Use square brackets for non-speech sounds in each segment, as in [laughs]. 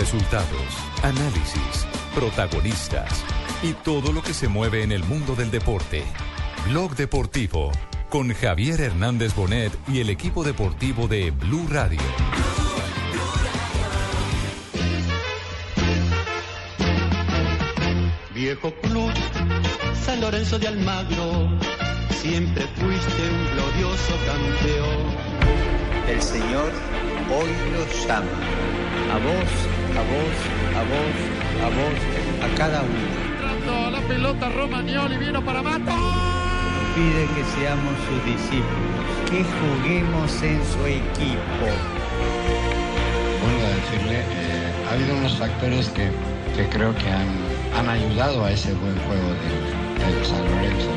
Resultados, análisis, protagonistas y todo lo que se mueve en el mundo del deporte. Blog Deportivo con Javier Hernández Bonet y el equipo deportivo de Blue Radio. Viejo club, San Lorenzo de Almagro, siempre fuiste un glorioso campeón. El Señor hoy los llama, a vos, a vos, a vos, a vos, a cada uno. Entrando la pelota Romagnoli vino para Mato. Pide que seamos sus discípulos, que juguemos en su equipo. Vuelvo a decirle, eh, ha habido unos factores que, que creo que han, han ayudado a ese buen juego del, del San Lorenzo.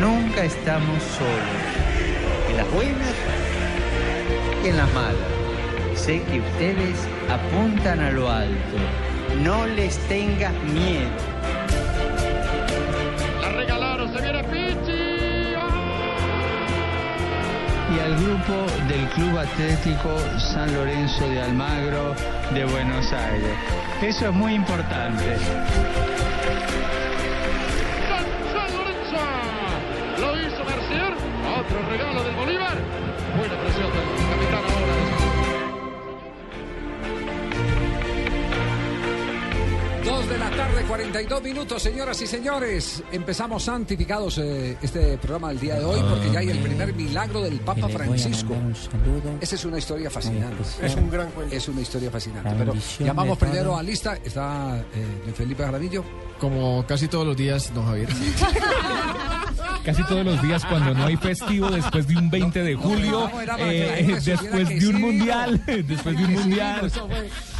Nunca estamos solos, en las buenas y en las malas. Sé que ustedes apuntan a lo alto. No les tengas miedo. La regalaron, se viene Pichi. y al grupo del Club Atlético San Lorenzo de Almagro de Buenos Aires. Eso es muy importante. San, San Lorenzo. Lo hizo Mercier. Otro regalo del Bolívar. Buena presión del tarde, 42 minutos, señoras y señores. Empezamos santificados eh, este programa del día de hoy porque ya hay el primer milagro del Papa Francisco. Esa es una historia fascinante. Es un gran cuento. Es una historia fascinante. Pero llamamos primero a lista. Está eh, Felipe Jaramillo. Como casi todos los días, don Javier. [laughs] Casi todos los días cuando no hay festivo, después de un 20 de julio, eh, [laughs] después de un mundial, después de un mundial.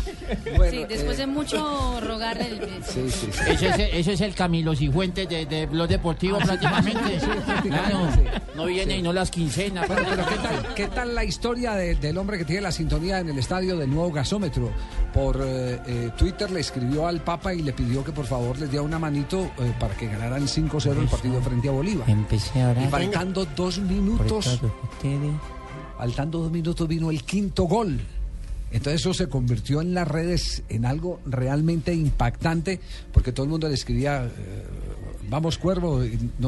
[laughs] Bueno, Sí, después eh, de mucho rogarle el [laughs] sí, sí, sí. Ese es, ese es el Camilo Cifuentes de, de Blog Deportivo prácticamente. Claro, no viene y no las quincenas. Bueno, pero ¿qué tal, qué tal la historia de- del hombre que tiene la sintonía en el estadio del nuevo gasómetro? Por eh, eh, Twitter le escribió al Papa y le pidió que por favor les diera una manito eh, para que ganaran 5-0 el partido frente a Bolívar. Empecé a Y faltando dos minutos, faltando dos minutos vino el quinto gol. Entonces eso se convirtió en las redes en algo realmente impactante, porque todo el mundo le escribía, eh, vamos Cuervo,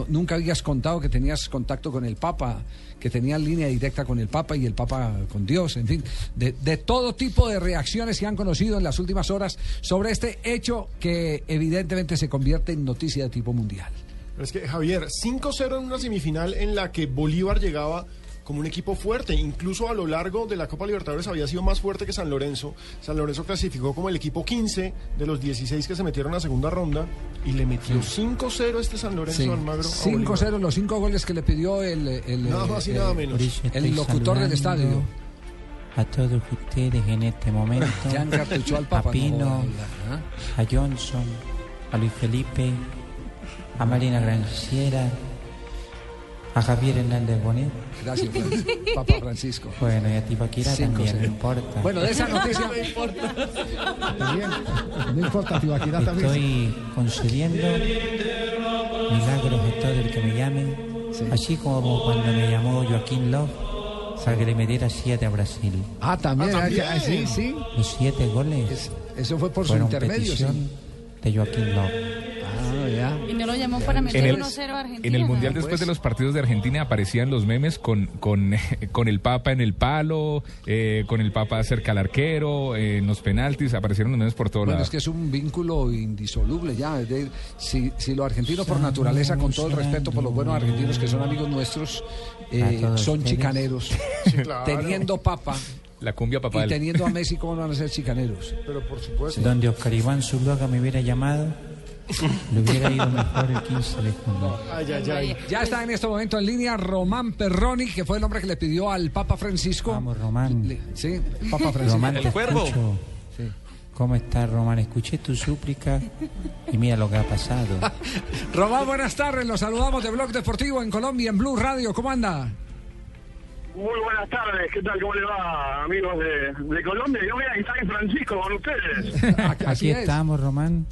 nunca habías contado que tenías contacto con el Papa, que tenías línea directa con el Papa y el Papa con Dios, en fin, de, de todo tipo de reacciones que han conocido en las últimas horas sobre este hecho que evidentemente se convierte en noticia de tipo mundial. Pero es que, Javier, 5-0 en una semifinal en la que Bolívar llegaba como un equipo fuerte. Incluso a lo largo de la Copa Libertadores había sido más fuerte que San Lorenzo. San Lorenzo clasificó como el equipo 15 de los 16 que se metieron a segunda ronda y le metió 5-0 este San Lorenzo Sí, Almagro. a Bolívar. 5-0, los cinco goles que le pidió el, el, Nada más y el- nada menos. El locutor del estadio. A todos ustedes en este momento. Ya encartuchó al Papa. A Pino, no, ¿ah? a Johnson, a Luis Felipe, a Marina Granciera, a Javier Hernández Bonet. Gracias, Papa Francisco. Bueno, y a Tibaquira Cinco, también, no importa. Bueno, de esa noticia. No importa, Tibaquirá también. Estoy concediendo milagros a todo el que me llame, así como cuando me llamó Joaquín Love para que le metiera siete a Brasil. Ah, también. Ah, también. ah, sí, sí. Los siete goles Es- Eso fue por su intermedio. petición Sí. de Joaquín Love. Ah. Y no lo llamó para meter En el- 1-0 a Argentina. En el Mundial, después de los partidos de Argentina, aparecían los memes con, con, [laughs] con el Papa en el palo, eh, con el Papa cerca al arquero, eh, en los penaltis, aparecieron los memes por todos Bueno, lados. es que es un vínculo indisoluble ya. es de- si, si los argentinos por naturaleza, con todo el respeto por los buenos argentinos que son amigos nuestros, eh, son ustedes. chicaneros, [laughs] claro. teniendo papa La cumbia y papal. teniendo a Messi, ¿cómo no van a ser chicaneros? Pero por supuesto. Donde Oscar Iván Zuluaga me hubiera llamado, le hubiera ido mejor el 15 de junio. Ay, ay, ay. Ya está en este momento en línea Román Perroni, que fue el hombre que le pidió al Papa Francisco. Vamos, Román. Le- sí, [laughs] Papa Francisco. Román, te escucho. ¿Cómo estás, Román? Escuché tu súplica y mira lo que ha pasado. [laughs] Román, buenas tardes. Los saludamos de Blog Deportivo en Colombia, en Blue Radio. ¿Cómo anda? Muy buenas tardes, ¿qué tal? ¿Cómo le va, amigos de, de Colombia? Yo voy a estar en Francisco con ustedes. [laughs] Aquí Aquí es. estamos, Román.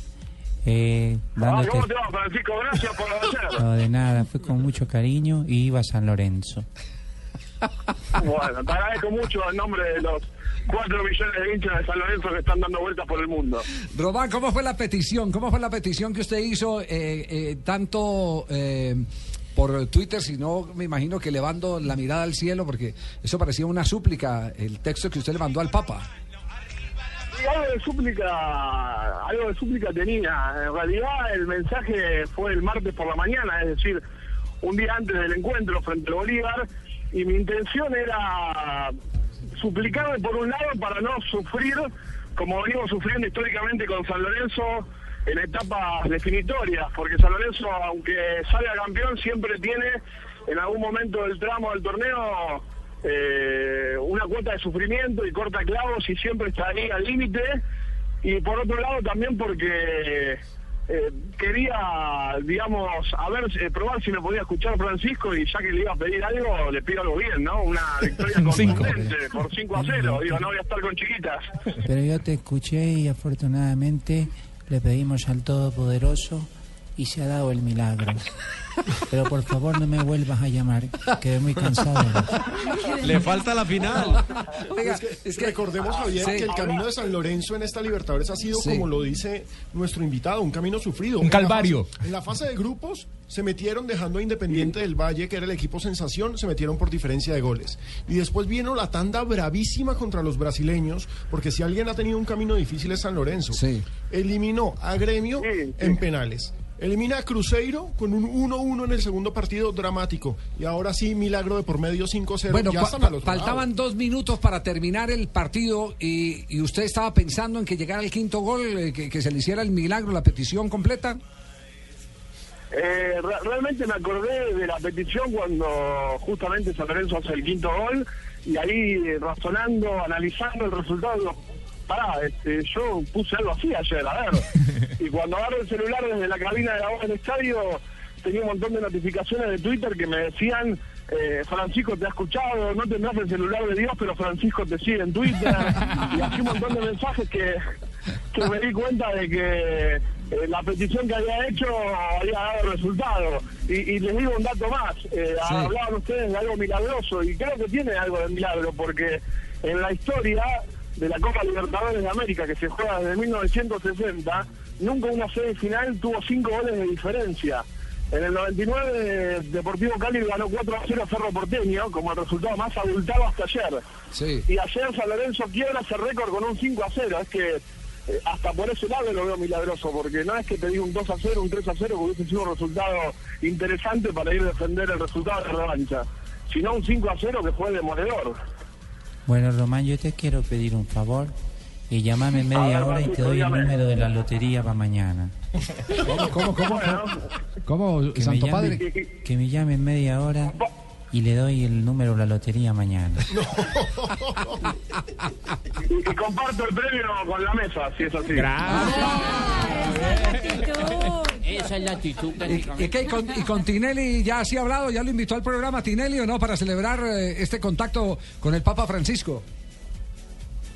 Eh, Ah, dándote... ¿Cómo te va, Francisco? Gracias por hacer. No, de nada, fue con mucho cariño y iba a San Lorenzo. Bueno, te agradezco mucho en nombre de los 4 millones de hinchas de San Lorenzo que están dando vueltas por el mundo. Román, ¿cómo fue la petición? ¿Cómo fue la petición que usted hizo eh, eh, tanto eh, por Twitter, sino me imagino que elevando la mirada al cielo, porque eso parecía una súplica, el texto que usted le mandó al Papa? Algo de súplica, algo de súplica tenía. En realidad el mensaje fue el martes por la mañana, es decir, un día antes del encuentro frente al Bolívar, y mi intención era suplicarle por un lado para no sufrir como venimos sufriendo históricamente con San Lorenzo en etapas definitorias, porque San Lorenzo, aunque salga campeón, siempre tiene en algún momento del tramo del torneo eh, una cuota de sufrimiento y corta clavos y siempre está ahí al límite. Y por otro lado también porque eh, quería, digamos, a ver, eh, probar si me podía escuchar Francisco y ya que le iba a pedir algo, le pido algo bien, ¿no? Una victoria [laughs] contundente por 5 a 0. Digo, no voy a estar con chiquitas. Pero yo te escuché y afortunadamente le pedimos al Todopoderoso y se ha dado el milagro. Pero por favor no me vuelvas a llamar, quedé muy cansado. Le falta la final. es que, es que recordemos, Javier, Sí. que el camino de San Lorenzo en esta Libertadores ha sido, Sí. como lo dice nuestro invitado, un camino sufrido. Un En la calvario. fase- En la fase de grupos se metieron dejando a Independiente del Valle, que era el equipo sensación, se metieron por diferencia de goles. Y después vino la tanda bravísima contra los brasileños, porque si alguien ha tenido un camino difícil es San Lorenzo. Sí. Eliminó a Gremio Sí, sí. en penales. Elimina a Cruzeiro con un 1-1 en el segundo partido dramático. Y ahora sí, milagro de por medio 5-0. Bueno, ya cua- están al otro faltaban lado. dos minutos para terminar el partido y, y usted estaba pensando en que llegara el quinto gol, eh, que, que se le hiciera el milagro, la petición completa. Eh, re- realmente me acordé de la petición cuando justamente San Lorenzo hace el quinto gol y ahí eh, razonando, analizando el resultado, pará, este, yo puse algo así ayer, a ver. [laughs] y cuando agarro el celular desde la cabina de la voz del estadio, tenía un montón de notificaciones de Twitter que me decían, eh, Francisco te ha escuchado, no tendrás el celular de Dios, pero Francisco te sigue en Twitter. [laughs] y así un montón de mensajes que, que me di cuenta de que eh, la petición que había hecho había dado resultado. Y, y les digo un dato más, eh, Sí. hablaban ustedes de algo milagroso y creo que tiene algo de milagro porque en la historia de la Copa Libertadores de América que se juega desde 1960, nunca una semifinal tuvo cinco goles de diferencia. En el 99 Deportivo Cali ganó 4 a 0 a Cerro Porteño como el resultado más abultado hasta ayer. Sí. Y ayer San Lorenzo quiebra ese récord con un 5 a 0. Es que eh, hasta por ese lado lo veo milagroso, porque no es que te diga un 2 a 0, un 3 a 0, que hubiese sido un resultado interesante para ir a defender el resultado de revancha, sino un 5 a 0 que fue demoledor. Bueno, Román, yo te quiero pedir un favor y llamame en media ver, hora y te doy el número de la lotería para mañana. ¿Cómo, cómo, cómo, cómo, Que me, Santo llame, Padre? que me llame en media hora y le doy el número de la lotería mañana. [laughs] Y, y comparto el premio con la mesa, si es así. Esa es la actitud. ¿Y, y qué? ¿Y con, y con Tinelli ya sí ha hablado? ¿Ya lo invitó al programa Tinelli o no para celebrar eh, este contacto con el Papa Francisco?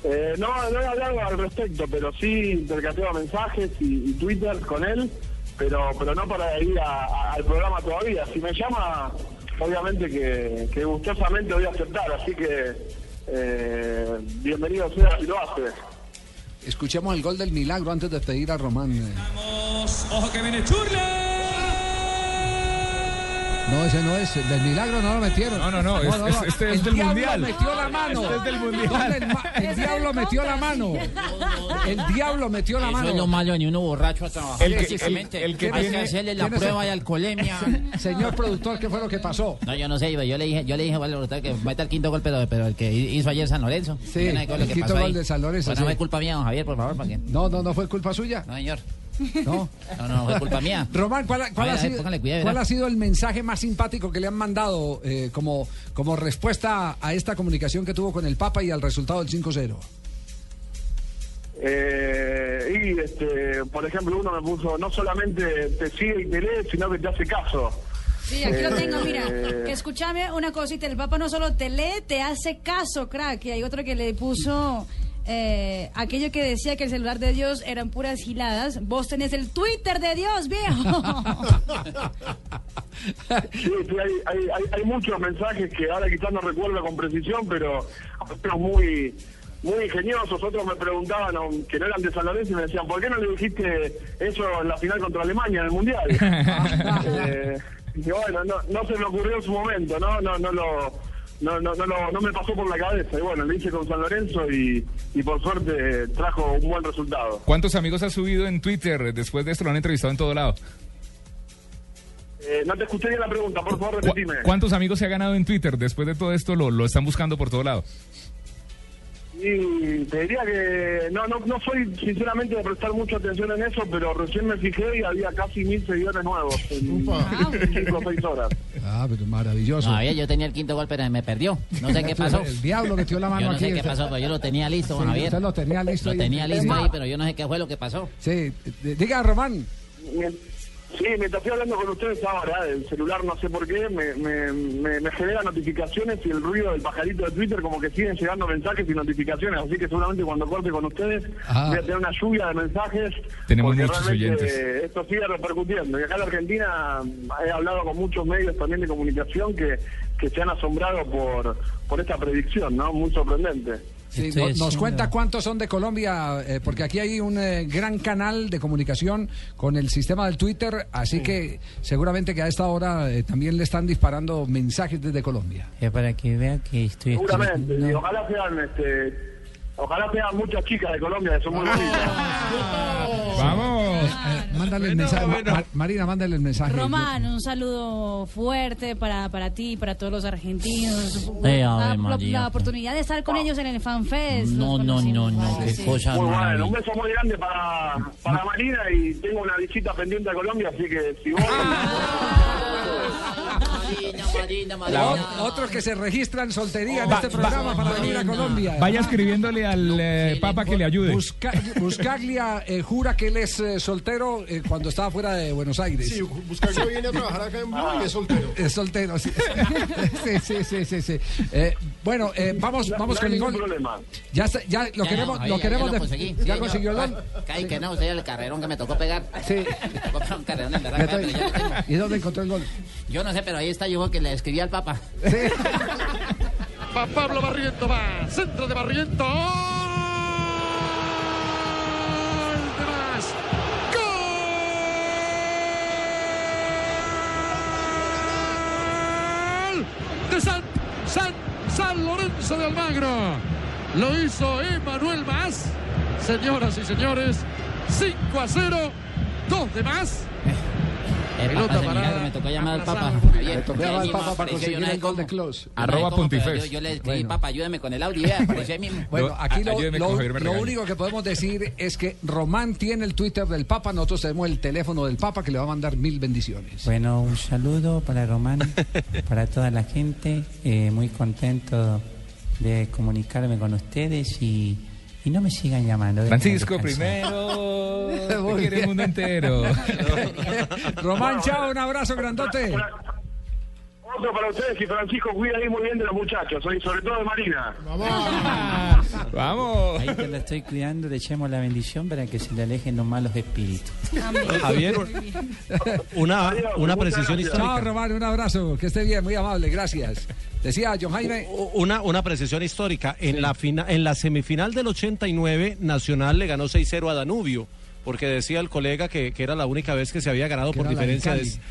Eh, no, no he hablado al respecto, pero sí intercambiado mensajes y, y Twitter con él, pero pero no para ir a- a- al programa todavía. Si me llama, obviamente que, que gustosamente voy a aceptar, así que eh, bienvenido sea si lo hace. Escuchemos el gol del milagro antes de pedir a Román. Ojo que viene. No, ese no es. El del milagro no lo metieron. No, no, no, es- es- este es el del diablo Mundial. metió la mano. Este es del Mundial. ¿Dónde El, diablo metió la mano. El diablo metió la Eso mano. es lo malo de ni uno borracho a trabajar El que- el- el que Hay tiene- que hacerle la prueba y alcoholemia. [laughs] Señor productor, ¿qué fue lo que pasó? No, yo no sé, yo le dije, yo le dije al brutal que meta el quinto gol, pero, pero el que hizo ayer San Lorenzo. Sí, no es el quinto gol de San Lorenzo, Pues no sí. fue culpa mía, don Javier, por favor, ¿para qué? No, no, no fue culpa suya. No, señor. [laughs] No. No, no, fue culpa mía. Román, ¿cuál, cuál ver, ha, ver, sido, cuidado, cuál ha sido el mensaje más simpático que le han mandado eh, como, como respuesta a esta comunicación que tuvo con el Papa y al resultado del 5-0? Eh, y, este, por ejemplo, uno me puso, no solamente te sigue y te lee, sino que te hace caso. Sí, aquí lo tengo, Eh, mira. Que escúchame una cosita, el Papa no solo te lee, te hace caso, crack. Y hay otro que le puso, eh, aquello que decía que el celular de Dios eran puras giladas, vos tenés el Twitter de Dios, viejo. Sí, sí, hay, hay, hay, hay muchos mensajes que ahora quizás no recuerdo con precisión, pero otros muy muy ingeniosos. Otros me preguntaban, que no eran de San Lorenzo, y me decían, ¿por qué no le dijiste eso en la final contra Alemania en el Mundial? [laughs] Eh, y bueno, no, no se me ocurrió en su momento, ¿no? No, no lo... No, no, no, no me pasó por la cabeza y bueno, lo hice con San Lorenzo y, y por suerte eh, trajo un buen resultado. ¿Cuántos amigos has subido en Twitter? Después de esto lo han entrevistado en todo lado. Eh, no te escuché bien la pregunta, por favor, ¿Cu- repetime. ¿Cuántos amigos se ha ganado en Twitter? Después de todo esto lo, lo están buscando por todo lado. Y te diría que no, no, no soy sinceramente de prestar mucha atención en eso, pero recién me fijé y había casi mil seguidores nuevos en cinco o seis horas. Ah, pero maravilloso. No, yo tenía el quinto gol, pero me perdió. No sé [laughs] qué pasó. El diablo metió la mano Yo no aquí. sé qué Usted- pasó, pero yo lo tenía listo, Sí, Javier. usted lo tenía listo Lo ahí. tenía listo ahí, pero yo no sé qué fue lo que pasó. Sí, diga Román. Mien- Sí, mientras estoy hablando con ustedes ahora, el celular no sé por qué, me, me, me, me genera notificaciones y el ruido del pajarito de Twitter como que siguen llegando mensajes y notificaciones, así que seguramente cuando corte con ustedes Ah. voy a tener una lluvia de mensajes. Tenemos muchos oyentes. Esto sigue repercutiendo. Y acá en la Argentina he hablado con muchos medios también de comunicación que, que se han asombrado por, por esta predicción, ¿no? Muy sorprendente. Sí, no- nos cuenta cuántos son de Colombia, eh, porque aquí hay un eh, gran canal de comunicación con el sistema del Twitter, así que seguramente que a esta hora eh, también le están disparando mensajes desde Colombia. Eh, para que vea que estoy Seguramente, y ojalá sean, este, ojalá sean muchas chicas de Colombia que son muy bonitas. ¡Vamos! Eh, mándale el mensaje. Ma- Ma- Marina, mándale el mensaje. Román, un saludo fuerte para, para ti y para todos los argentinos. Eh, la, Ave la- María. la oportunidad de estar con ellos en el FanFest. No, los no, no, conocimos. no, qué Sí. cosa Muy bueno, un maravillosa. beso muy grande para, para Marina y tengo una visita pendiente a Colombia, así que si vos... Marina, Marina, Marina. otros que se registran soltería en Va- este programa va- para venir a Colombia. Vaya escribiéndole al eh, Papa que le ayude. Busca- Buscaglia eh, jura que él es eh, soltero eh, cuando estaba fuera de Buenos Aires. Sí, Buscaglia viene a trabajar acá en Blue y es soltero. Es soltero, sí. [laughs] sí, sí, sí, sí, sí. Eh, bueno, eh, vamos, No- vamos no con el ningún gol. problema. Ya, está- ya lo Ya, queremos, Javier, lo ya queremos. lo de- conseguí. ¿Ya Sí, consiguió el gol? Que no, usted el carrerón que me tocó pegar. Sí. [laughs] Me tocó pegar un carrerón en ya lo tengo. ¿Y dónde encontró el gol? Yo no sé, pero ahí está yo que le escribí al Papa. Va [laughs] Pablo Barriento, va. Centro de Barriento. ¡Gol de más! ¡Gol! De San, San, San Lorenzo de Almagro. Lo hizo Emanuel Más. Señoras y señores, 5 a 0. Dos de más. Eh, Pelota me tocó llamar al Le tocó llamar Papa para conseguir el gol de. Close. Arroba. Yo, yo le escribí, Bueno. Papa, ayúdame con el audio. apareció mismo. Bueno, aquí lo, único que podemos decir es que Román tiene el Twitter del Papa, nosotros tenemos el teléfono del Papa que le va a mandar mil bendiciones. Bueno, un saludo para Román, [laughs] para toda la gente. eh, muy contento de comunicarme con ustedes y, y no me sigan llamando. Francisco primero. [laughs] Te quiere el mundo entero. [laughs] Román, chao, un abrazo grandote. Otro para ustedes y Francisco cuida ahí muy bien de los muchachos, y sobre todo de Marina. [laughs] Vamos. Ahí te la estoy cuidando, le echemos la bendición para que se le alejen los malos espíritus. Javier, una, una precisión gracias. Chao, histórica. Román, un abrazo. Que esté bien, muy amable, gracias. Decía John Jaime. Una, una precisión histórica. En, la fina- en la semifinal del 89, Nacional le ganó 6-0 a Danubio, porque decía el colega que, que era la única vez que se había ganado Que por era la de diferencia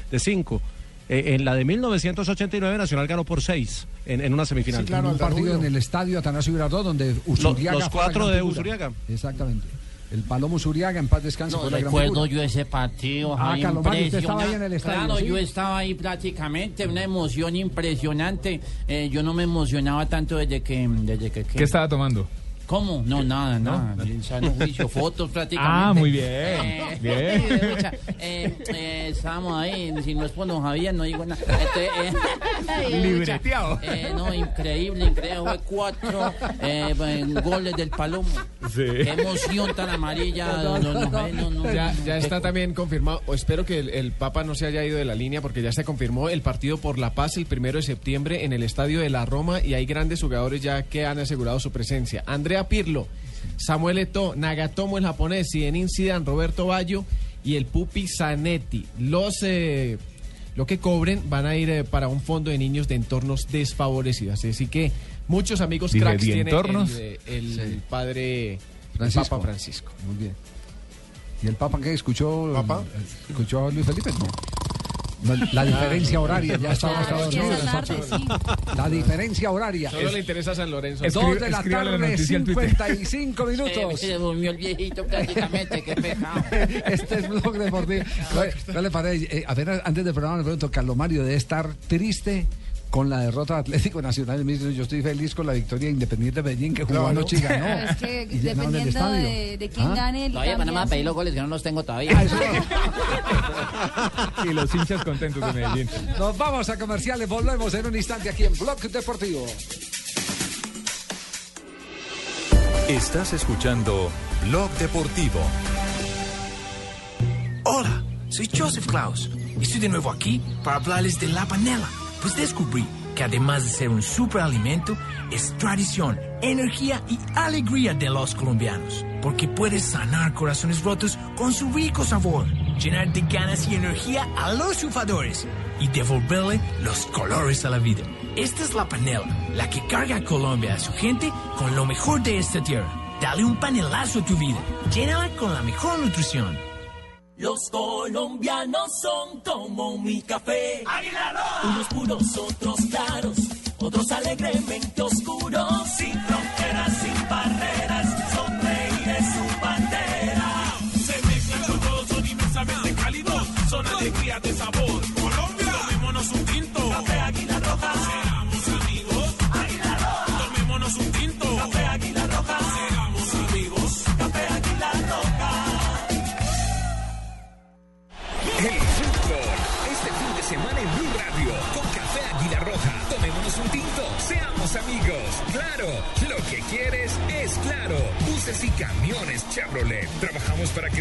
5. en la de 1989, Nacional ganó por 6 en, en una semifinal. en un partido en el estadio Atanasio Girardot donde Usuriaga los cuatro de. Usuriaga. Exactamente. El Palomo Usuriaga en paz descanse No recuerdo yo ese partido. Ah, Javier, Calomari, usted estaba ahí en el impresionante. estadio, Claro, ¿sí? yo estaba ahí prácticamente, una emoción impresionante. Eh, yo no me emocionaba tanto desde que... Desde que, ¿Qué estaba tomando? ¿Cómo? No, nada, nada. Sano juicio, [laughs] fotos prácticamente. Ah, muy bien. Eh, Bien. [laughs] sí, eh, eh, estábamos ahí, si no es por don Javier, no digo nada. Este, eh, Libreteado. eh, no, increíble, increíble. Fue cuatro eh, eh, goles del Palomo. Qué emoción tan amarilla. No, no, no, no, no, Ya, no. ya está también confirmado, o espero que el, el Papa no se haya ido de la línea porque ya se confirmó el partido por la paz el primero de septiembre en el estadio de la Roma y hay grandes jugadores ya que han asegurado su presencia. Andrea Pirlo, Samuel Eto'o, Nagatomo el japonés, Zinedine Zidane, Roberto Baggio y el Pupi Zanetti. Los eh, lo que cobren van a ir eh, para un fondo de niños de entornos desfavorecidos. Así que muchos amigos Dije, cracks ¿de tiene entornos? el, eh, el Sí. padre el Francisco. Papa Francisco. Muy bien. ¿Y el Papa qué escuchó? ¿Papa? ¿Escuchó a Luis Felipe? No. La diferencia horaria, ya estaba que dormido. La diferencia horaria. Solo le interesa a San Lorenzo. Dos de la tarde, noticia en Twitter. 55 [laughs] Se, minutos. se durmió el viejito prácticamente, qué pecado. [laughs] Este es Blog Deportivo. [laughs] ¿Cuál- le parece? Eh, a ver, antes del programa le pregunto, Carlos Mario debe estar triste con la derrota de Atlético Nacional. Me dice, Yo estoy feliz con la victoria de Independiente de Medellín que jugó Claro. anoche y ganó. Pero es que Y llenaron el dependiendo de, de quién ¿Ah? gane el Todavía van a pedir los goles que no los tengo todavía. Y [laughs] los hinchas contentos de Medellín. Nos vamos a comerciales, volvemos en un instante aquí en Blog Deportivo. Estás escuchando Blog Deportivo. Hola, soy Joseph Klaus y estoy de nuevo aquí para hablarles de la panela. Descubrí que además de ser un superalimento, es tradición, energía y alegría de los colombianos. Porque puedes sanar corazones rotos con su rico sabor, llenar de ganas y energía a los chufadores y devolverle los colores a la vida. Esta es la panela, la que carga a Colombia a su gente con lo mejor de esta tierra. Dale un panelazo a tu vida, llénala con la mejor nutrición. Los colombianos son como mi café. Unos puros, otros claros, otros alegremente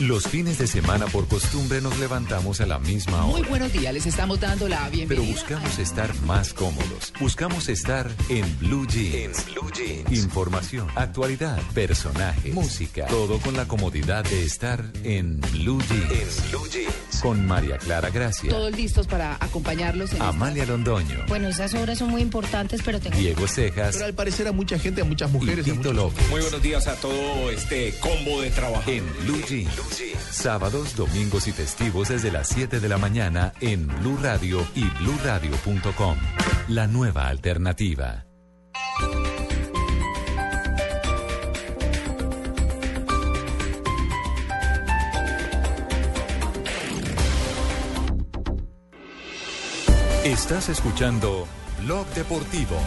Los fines de semana por costumbre nos levantamos a la misma hora. Muy buenos días, les estamos dando la Pero bienvenida. buscamos estar más cómodos. Buscamos estar en Blue Jeans. Blue Jeans. Información, actualidad, personajes, música. Todo con la comodidad de estar en Blue Jeans. Blue Jeans. Con María Clara Gracia, Todos listos para acompañarlos en Amalia Londoño, Bueno, esas obras son muy importantes, pero tengo... Diego Cejas Pero al parecer a mucha gente, a muchas mujeres. y Tito López. Muy buenos días a todo este combo de trabajo. En Blue Jeans. Sábados, domingos y festivos desde las 7 de la mañana en Blue Radio y bluradio.com. La nueva alternativa. Estás escuchando Blog Deportivo.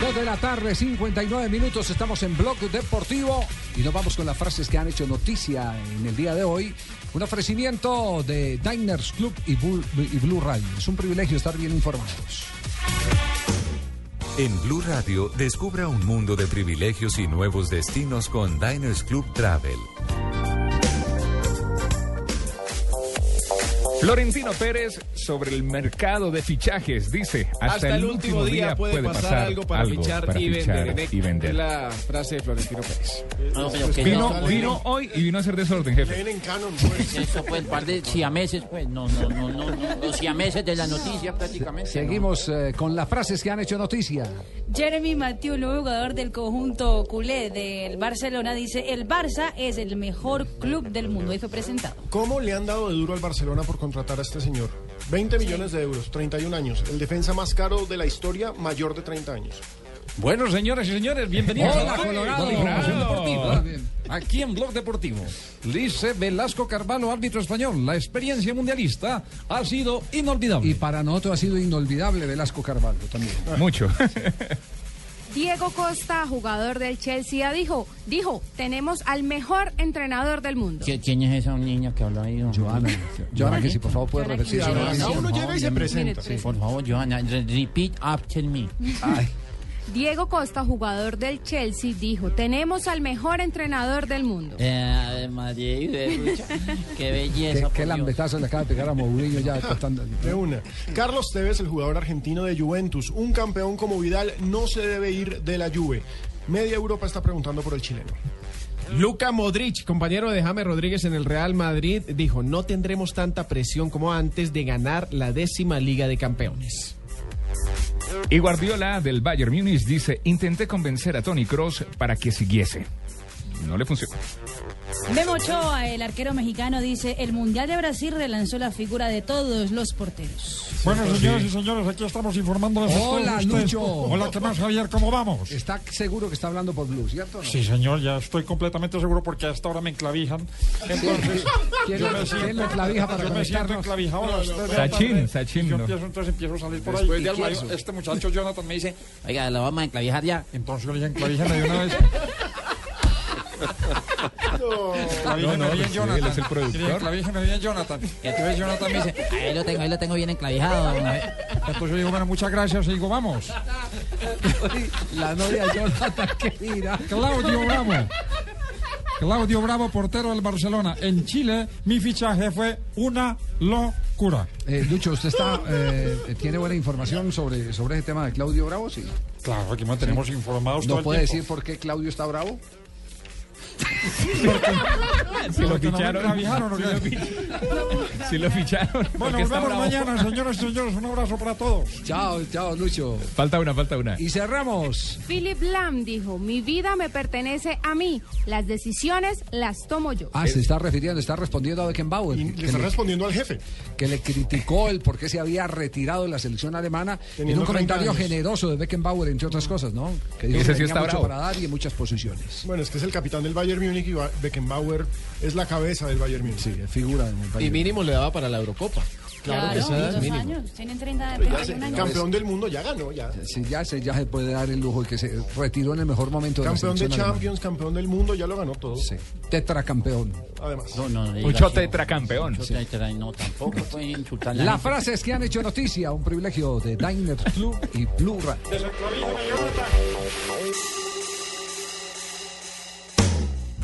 Dos de la tarde, 59 minutos, estamos en Blog Deportivo y nos vamos con las frases que han hecho noticia en el día de hoy. Un ofrecimiento de Diners Club y Blue, y Blue Radio. Es un privilegio estar bien informados. En Blue Radio, descubra un mundo de privilegios y nuevos destinos con Diners Club Travel. Florentino Pérez sobre el mercado de fichajes dice Hasta, el último día, puede, pasar, algo para fichar para y fichar vender. y vender. Es la frase de Florentino Pérez. No, pero que Vino, no. vino hoy y vino a hacer desorden, jefe. Leen en canon, pues. Eso fue el par de siameses, pues. No, no, no, no, no. Los siameses de la noticia prácticamente. Seguimos eh, con las frases que han hecho noticia. Jeremy Mathieu, el nuevo jugador del conjunto culé del Barcelona, dice, el Barça es el mejor club del mundo. Y fue presentado. ¿Cómo le han dado de duro al Barcelona por contratar a este señor? 20 millones de euros, 31 años. El defensa más caro de la historia, mayor de 30 años. Bueno, señoras y señores, bienvenidos Hola, a la Colorado. información deportiva. Aquí en Blog Deportivo. Dice Velasco Carvalho, árbitro español. La experiencia mundialista ha sido inolvidable. Y para nosotros ha sido inolvidable Velasco Carvalho también. Mucho. [laughs] Diego Costa, jugador del Chelsea, dijo, dijo, tenemos al mejor entrenador del mundo. ¿Qui- ¿Quién es esa niña que habla ahí? Joana, Joana, que si por favor puede Joana, repetir. uno llega y se presenta. Sí, por favor, Johanna, re- repeat after me. Diego Costa, jugador del Chelsea, dijo, tenemos al mejor entrenador del mundo. Eh, María, qué [laughs] Qué, belleza. qué Dios. lambetazo le acaba de pegar a Mourinho ya [laughs] costando. De una. Carlos Tevez, el jugador argentino de Juventus, un campeón como Vidal no se debe ir de la Juve. Media Europa está preguntando por el chileno. Luca Modric, compañero de James Rodríguez en el Real Madrid, dijo, no tendremos tanta presión como antes de ganar la décima Liga de Campeones. Y Guardiola del Bayern Múnich dice, intenté convencer a Tony Cross para que siguiese. No le funcionó. Memo Ochoa, el arquero mexicano, dice, el Mundial de Brasil relanzó la figura de todos los porteros. Bueno, señoras y señores, aquí estamos informándoles a Hola, todos ustedes. Lucho. Hola, ¿qué más, Javier? ¿Cómo vamos? Está seguro que está hablando por Blue, ¿cierto? Sí, señor, ya estoy completamente seguro porque hasta ahora me enclavijan. Entonces, ¿Quién yo lo- me siento- quién lo enclavija para yo me siento enclavijado a las de la tarde. Sachin, Yo no. empiezo, entonces empiezo a salir por ahí. Después de almuerzo. quiero- Este muchacho Jonathan me dice, Oiga, lo vamos a enclavijar ya. entonces yo le dije, enclavíjame de una vez. [laughs] [laughs] Enclavíjame No, no, bien, sí, Jonathan. él es el productor. Le dije, Enclavíjame bien, Jonathan. Y entonces Jonathan me dice, Ahí lo tengo, ahí lo tengo bien enclavijado. entonces yo digo, bueno, muchas gracias. Y digo, vamos. La novia de Jonathan, que mira. Claudio Bravo. Claudio Bravo, portero del Barcelona. En Chile, mi fichaje fue una locura. Eh, Lucho, ¿usted está, eh, tiene buena información sobre, sobre ese tema de Claudio Bravo? Sí. Claro, aquí mantenemos informados todo ¿No el puede tiempo. decir por qué Claudio está bravo? [laughs] Si lo ficharon. Si lo ficharon. ¿por Bueno, nos vemos mañana, señoras y señores. Un abrazo para todos. Chao, chao, Lucho. Falta una, falta una. Y cerramos. Philip Lam dijo, mi vida me pertenece a mí, las decisiones las tomo yo. Ah, se está refiriendo, está respondiendo a Beckenbauer. Y le está le- respondiendo al jefe. que le criticó el por qué se había retirado de la selección alemana en un 30 comentario años. generoso de Beckenbauer, entre otras cosas, ¿no? Que dijo Ese que sí tenía está mucho bravo. para dar y en muchas posiciones. Bueno, es que es el capitán del Bayern Múnich y Ba- Beckenbauer es la cabeza del Bayern Múnich. Sí, figura en el Y país. mínimo le daba para la Eurocopa. Claro que sí, dos mínimo. años. Tienen 30, Pero ya 31 se- años. campeón del mundo ya ganó, ya. Sí, ya se, ya se puede dar el lujo de que se retiró en el mejor momento de la Campeón de alemana. Champions, campeón del mundo, ya lo ganó todo. Sí, tetracampeón. Además. No, no, Mucho tetracampeón. Mucho tetra- no, tampoco pueden insultar a Las frases que han hecho noticia, un privilegio de Diners Club y Blue Radio.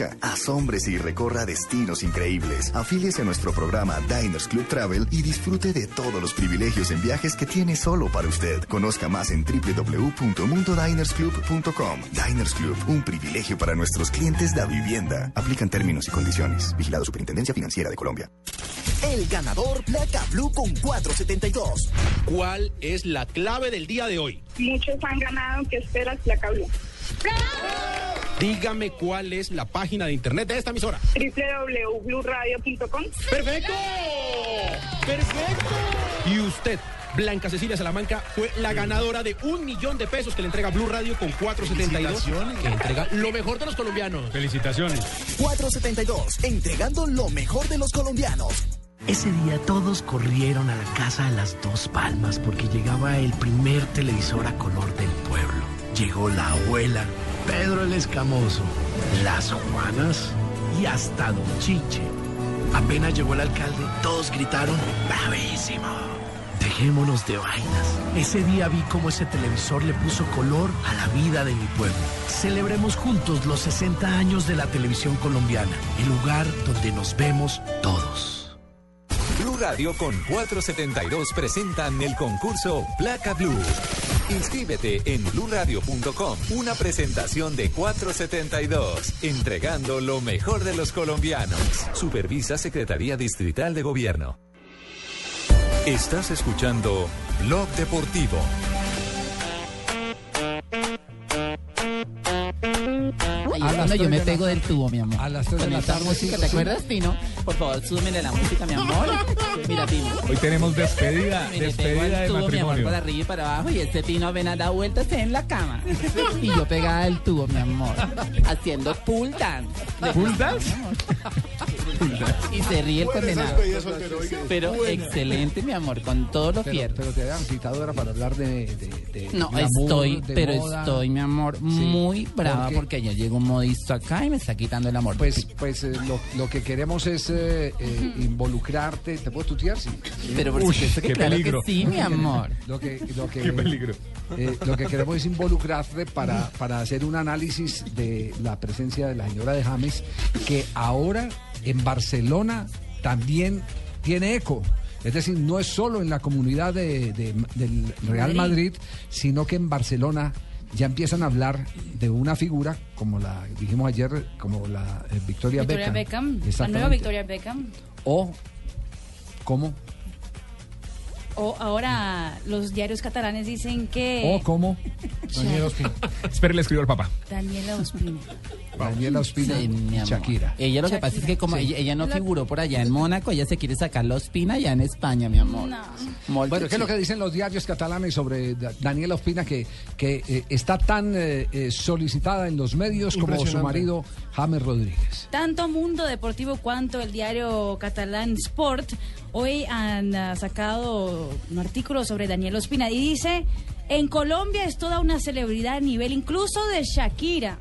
Conozca, asómbrese y recorra destinos increíbles. Afíliese a nuestro programa Diners Club Travel y disfrute de todos los privilegios en viajes que tiene solo para usted. Conozca más en www.mundodinersclub.com. Diners Club, un privilegio para nuestros clientes de vivienda. Aplican términos y condiciones. Vigilado Superintendencia Financiera de Colombia. El ganador Placa Blue con 472. ¿Cuál es la clave del día de hoy? Muchos han ganado, ¿qué esperas, Placa Blue? Dígame cuál es la página de internet de esta emisora. www.bluradio.com ¡Perfecto! ¡Perfecto! Y usted, Blanca Cecilia Salamanca, fue la ganadora de un millón de pesos que le entrega Blue Radio con 472. Que entrega lo mejor de los colombianos. Felicitaciones. 472, entregando lo mejor de los colombianos. Ese día todos corrieron a la casa de las dos palmas porque llegaba el primer televisor a color del pueblo. Llegó la abuela, Pedro el Escamoso, las Juanas y hasta Don Chiche. Apenas llegó el alcalde, todos gritaron ¡Bravísimo! Dejémonos de vainas. Ese día vi cómo ese televisor le puso color a la vida de mi pueblo. Celebremos juntos los 60 años de la televisión colombiana, el lugar donde nos vemos todos. Blue Radio con 472 presentan el concurso Placa Blue. Inscríbete en bluradio.com. Una presentación de 472, entregando lo mejor de los colombianos. Supervisa Secretaría Distrital de Gobierno. Estás escuchando Blog Deportivo. Cuando yo me pego del tubo, mi amor. A las tres de Con la tarde, música, sí, ¿te acuerdas, Tino? Por favor, súbeme la música, mi amor. Mira, Tino. Hoy tenemos despedida, despedida de tubo, mi amor, matrimonio. para arriba y para abajo. Y este Tino apenas da vueltas en la cama. Y yo pegada al tubo, mi amor. Haciendo pull dance. ¿Pull dance? [laughs] Y se ríe el condenado. Pero excelente, mi amor, con todos los Pero, fierros. pero te habían citado era para hablar de, de, de No, estoy, de pero moda. estoy, mi amor, muy brava porque ayer llegó un modisto acá y me está quitando el amor. Pues, pues eh, lo, lo que queremos es eh, eh, involucrarte. ¿Te puedo tutear? Sí. Pero por supuesto que claro que sí, mi [laughs] amor. Lo que, lo que, [laughs] Qué peligro. eh, lo que queremos es involucrarte para, para hacer un análisis de la presencia de la señora de James, que ahora en Barcelona también tiene eco. Es decir, no es solo en la comunidad de- de- del Real Madrid. Sino que en Barcelona ya empiezan a hablar de una figura, como la dijimos ayer, como la eh, Victoria, Victoria Beckham, la nueva. Victoria Beckham. O, ¿cómo? O ahora los diarios catalanes dicen que O, ¿cómo? [laughs] Espere, le escribo al papá. Daniela Ospina. Daniela Ospina Sí, mi amor. Shakira. Ella lo que pasa es que como ella, ella no figuró por allá en Mónaco, ella se quiere sacar la espina allá en España, mi amor. Molto Bueno, ¿qué es lo que dicen los diarios catalanes sobre Da- Daniela Ospina que, que eh, está tan eh, eh, solicitada en los medios como su marido James Rodríguez? Tanto Mundo Deportivo cuanto el diario catalán Sport hoy han ah, sacado un artículo sobre Daniel Ospina y dice, en Colombia es toda una celebridad a nivel incluso de Shakira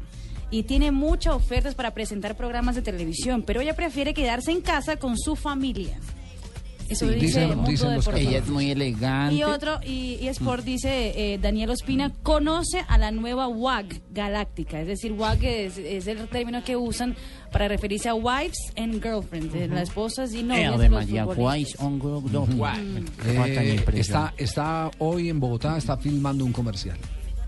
y tiene muchas ofertas para presentar programas de televisión, pero ella prefiere quedarse en casa con su familia. Eso Sí, dice dicen- Mundo dicen los Deportivo. Ella es muy elegante. Y otro, y, y Sport dice, eh, Daniel Ospina conoce a la nueva WAG galáctica, es decir, WAG es, es el término que usan para referirse a wives and girlfriends, eh, las esposas y novias Eh, de de los María futbolistas. Guay, on go- guay. Eh, está, está hoy en Bogotá, está filmando un comercial.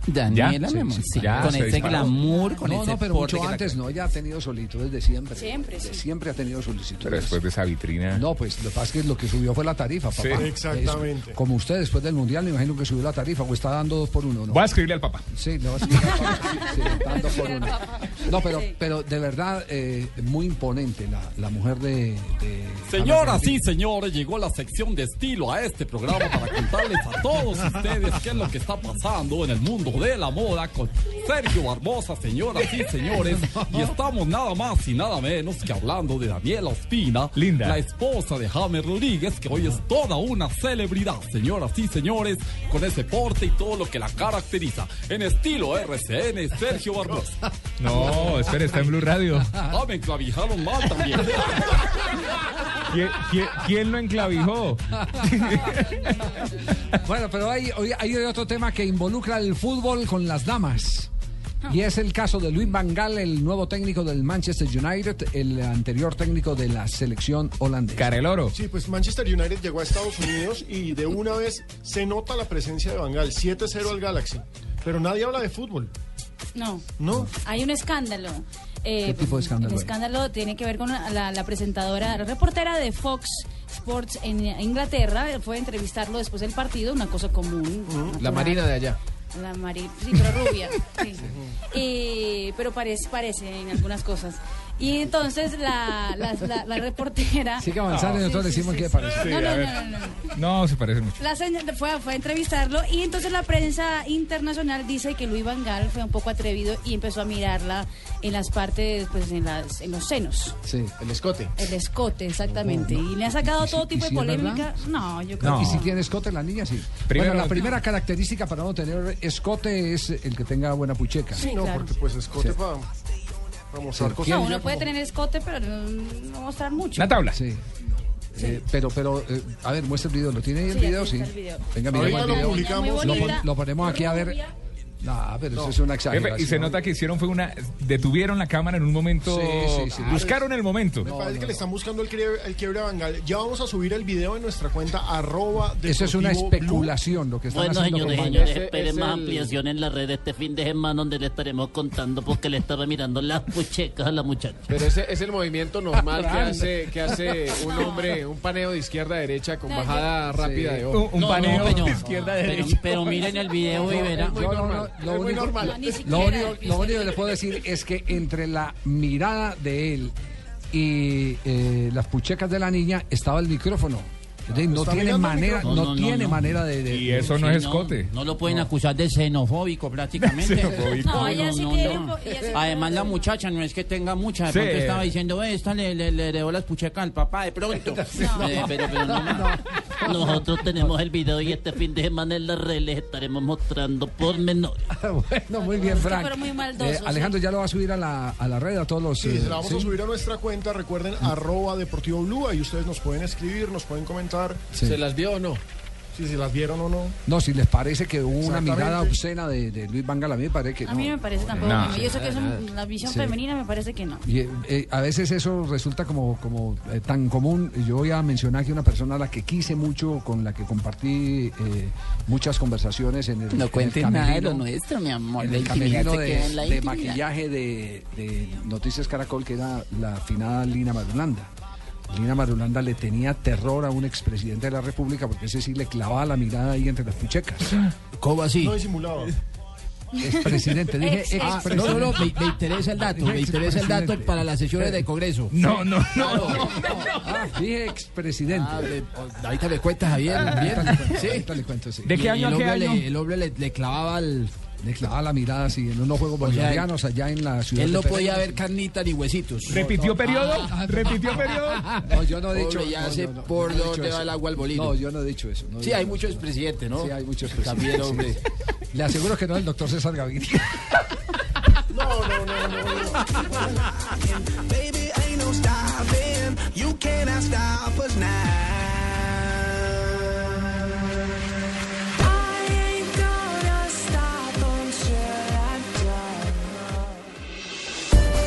Daniela, ¿Ya? amor, Sí, sí, ya con se ese glamour, con no, ese no, pero mucho antes no, ella ha tenido solito desde siempre. Siempre, Desde sí. Siempre ha tenido solicitudes. Pero después de esa vitrina. No, pues lo que pasa es que lo que subió fue la tarifa, papá. Sí. Exactamente. Es- como usted después del Mundial, me imagino que subió la tarifa o está dando dos por uno, ¿no? Voy a escribirle al papá. Sí, le va a escribir al papá. Sí, sí, dando por uno. No, pero, pero de verdad, eh, muy imponente la, la mujer de... de Señoras y señores, llegó la sección de estilo a este programa para contarles a todos ustedes qué es lo que está pasando en el mundo de la moda con Sergio Barbosa, señoras y señores. [laughs] Y estamos nada más y nada menos que hablando de Daniela Ospina, Linda. la esposa de James Rodríguez, que hoy es toda una celebridad, señoras y señores, con ese porte y todo lo que la caracteriza. En estilo RCN, Sergio Barbosa. [laughs] No, espere, está en Blue Radio. [laughs] Ah, me clavijaron mal también. ¿Quién, quién, quién lo enclavijó? Bueno, pero hay, hay otro tema que involucra el fútbol con las damas. Y es el caso de Luis Van Gaal, el nuevo técnico del Manchester United, el anterior técnico de la selección holandesa. Careloro. Sí, pues Manchester United llegó a Estados Unidos y de una vez se nota la presencia de Bangal. 7-0 al Galaxy. Pero nadie habla de fútbol. No, No. hay un escándalo. Eh, ¿Qué tipo de escándalo El hay? escándalo tiene que ver con la, la presentadora, la reportera de Fox Sports en Inglaterra. Fue a entrevistarlo después del partido, una cosa común. La. Marina de allá. La Mari, sí, pero rubia. [laughs] sí. Eh, pero parece, parece en algunas cosas. Y entonces la, la, la- la reportera. Sigue avanzando y nosotros decimos qué parece. No, no, no, no, no. No, se parece mucho. La señal fue, fue a entrevistarlo y entonces la prensa internacional dice que Luis Van Gaal fue un poco atrevido y empezó a mirarla en las partes, pues en, las, en los senos. Sí. El escote. El escote, exactamente. No, no. Y le ha sacado ¿Y si- todo tipo de polémica. No, yo creo No. Y que si tiene escote la niña, sí. Primero- bueno, la primera característica para no tener escote es el que tenga buena pucheca. Sí, no, claro. porque pues escote Sí. Mostrar Sí. cosas. No, uno puede tener escote, pero no, mostrar mucho. Una tabla. Sí. Eh, pero, pero, eh, a ver, muestra el video. ¿Lo tiene ahí el Sí, video? Sí. el video. Venga, miremos el lo video. publicamos. Lo, bonita. pon- lo ponemos aquí a ver. No, pero eso es una Jefe, exageración. y se nota que hicieron fue una detuvieron la cámara en un momento Sí, sí, sí. buscaron el momento Me parece que le están buscando el quiebre, el quiebre a Bangal. Ya vamos a subir el video en nuestra cuenta arroba Eso es una Blue. especulación lo que están Bueno, haciendo. señores, señores, esperen más ampliación en la red este fin de semana donde le estaremos contando porque le estaba mirando las puchecas a la muchacha. Pero ese es el movimiento normal que hace, que hace un hombre, un paneo de izquierda a derecha con bajada rápida de ojo. un, un No, paneo no, pero- de izquierda a Pero, derecha pero miren el video y verán. No, no, no, lo muy único- normal. No, ni Lo único, lo único que le puedo decir es que entre la mirada de él y eh, las puchecas de la niña estaba el micrófono. No tiene manera, no, micrófono. No, no, tiene no. manera de, de- y eso no es escote No, lo pueden acusar de xenofóbico prácticamente. [laughs] Xenofóbico. No, ella sí que- ella sí- Además la muchacha no es que tenga mucha, de Sí. pronto estaba diciendo, "Eh, esta le, le, le heredó las puchecas al papá de pronto. [laughs] Eh, pero, pero no, Nosotros tenemos el video y este fin de semana en la red les estaremos mostrando por menores. [laughs] bueno, muy bien, Frank. fueron muy maldosos, Eh, Alejandro ya lo va a subir a la, a la red, a todos los... Sí, eh, se la vamos ¿sí? a subir a nuestra cuenta. Recuerden, arroba Deportivo Blue. Ahí ustedes nos pueden escribir, nos pueden comentar Sí. ¿Se las vio o no? Si se las vieron o no. No, si les parece que hubo una mirada obscena de, de Luis Vangal, a mí me parece que A mí no no. me parece tampoco. No. Yo sé que es un- la visión Sí. femenina me parece que no. Y, eh, eh, a veces eso resulta como, como eh, tan común. Yo voy a mencionar que una persona a la que quise mucho, con la que compartí eh, muchas conversaciones en el, No cuentes nada de lo nuestro, mi amor. en el camerino de, queda en la de intimidad. maquillaje de, de Noticias Caracol, que era la finada Lina Marulanda. Lina Marulanda le tenía terror a un expresidente de la República porque ese sí le clavaba la mirada ahí entre las puchecas. [gasps] ¿Cómo así? No disimulaba. Expresidente, dije Ex- Ah, expresidente. no, no, no, me, me interesa el dato, me interesa el dato para las sesiones del Congreso. no no no Ah, dije expresidente. Ah, le- ahorita me cuentas, Javier, Ahorita bien. le ahorita le cuento, sí. ¿De qué Y año a el qué hombre año? Le, el hombre le, le clavaba el... Le clavaba la mirada así en unos juegos O sea, bolivarianos allá en la ciudad. Él de no podía Pereira. ver carnita ni huesitos. repitió periodo repitió [laughs] periodo No, yo no he dicho. Hombre, ya no, sé no, no, por dónde eso. va el agua al molino. No, yo no he dicho eso. no, Sí, hay no. muchos expresidentes, ¿no? Sí, hay muchos También, presidentes, hombre. sí. Le aseguro que no es el doctor César Gaviria. [laughs] No, no, no, no. Baby, ain't no stopping. You cannot stop us now.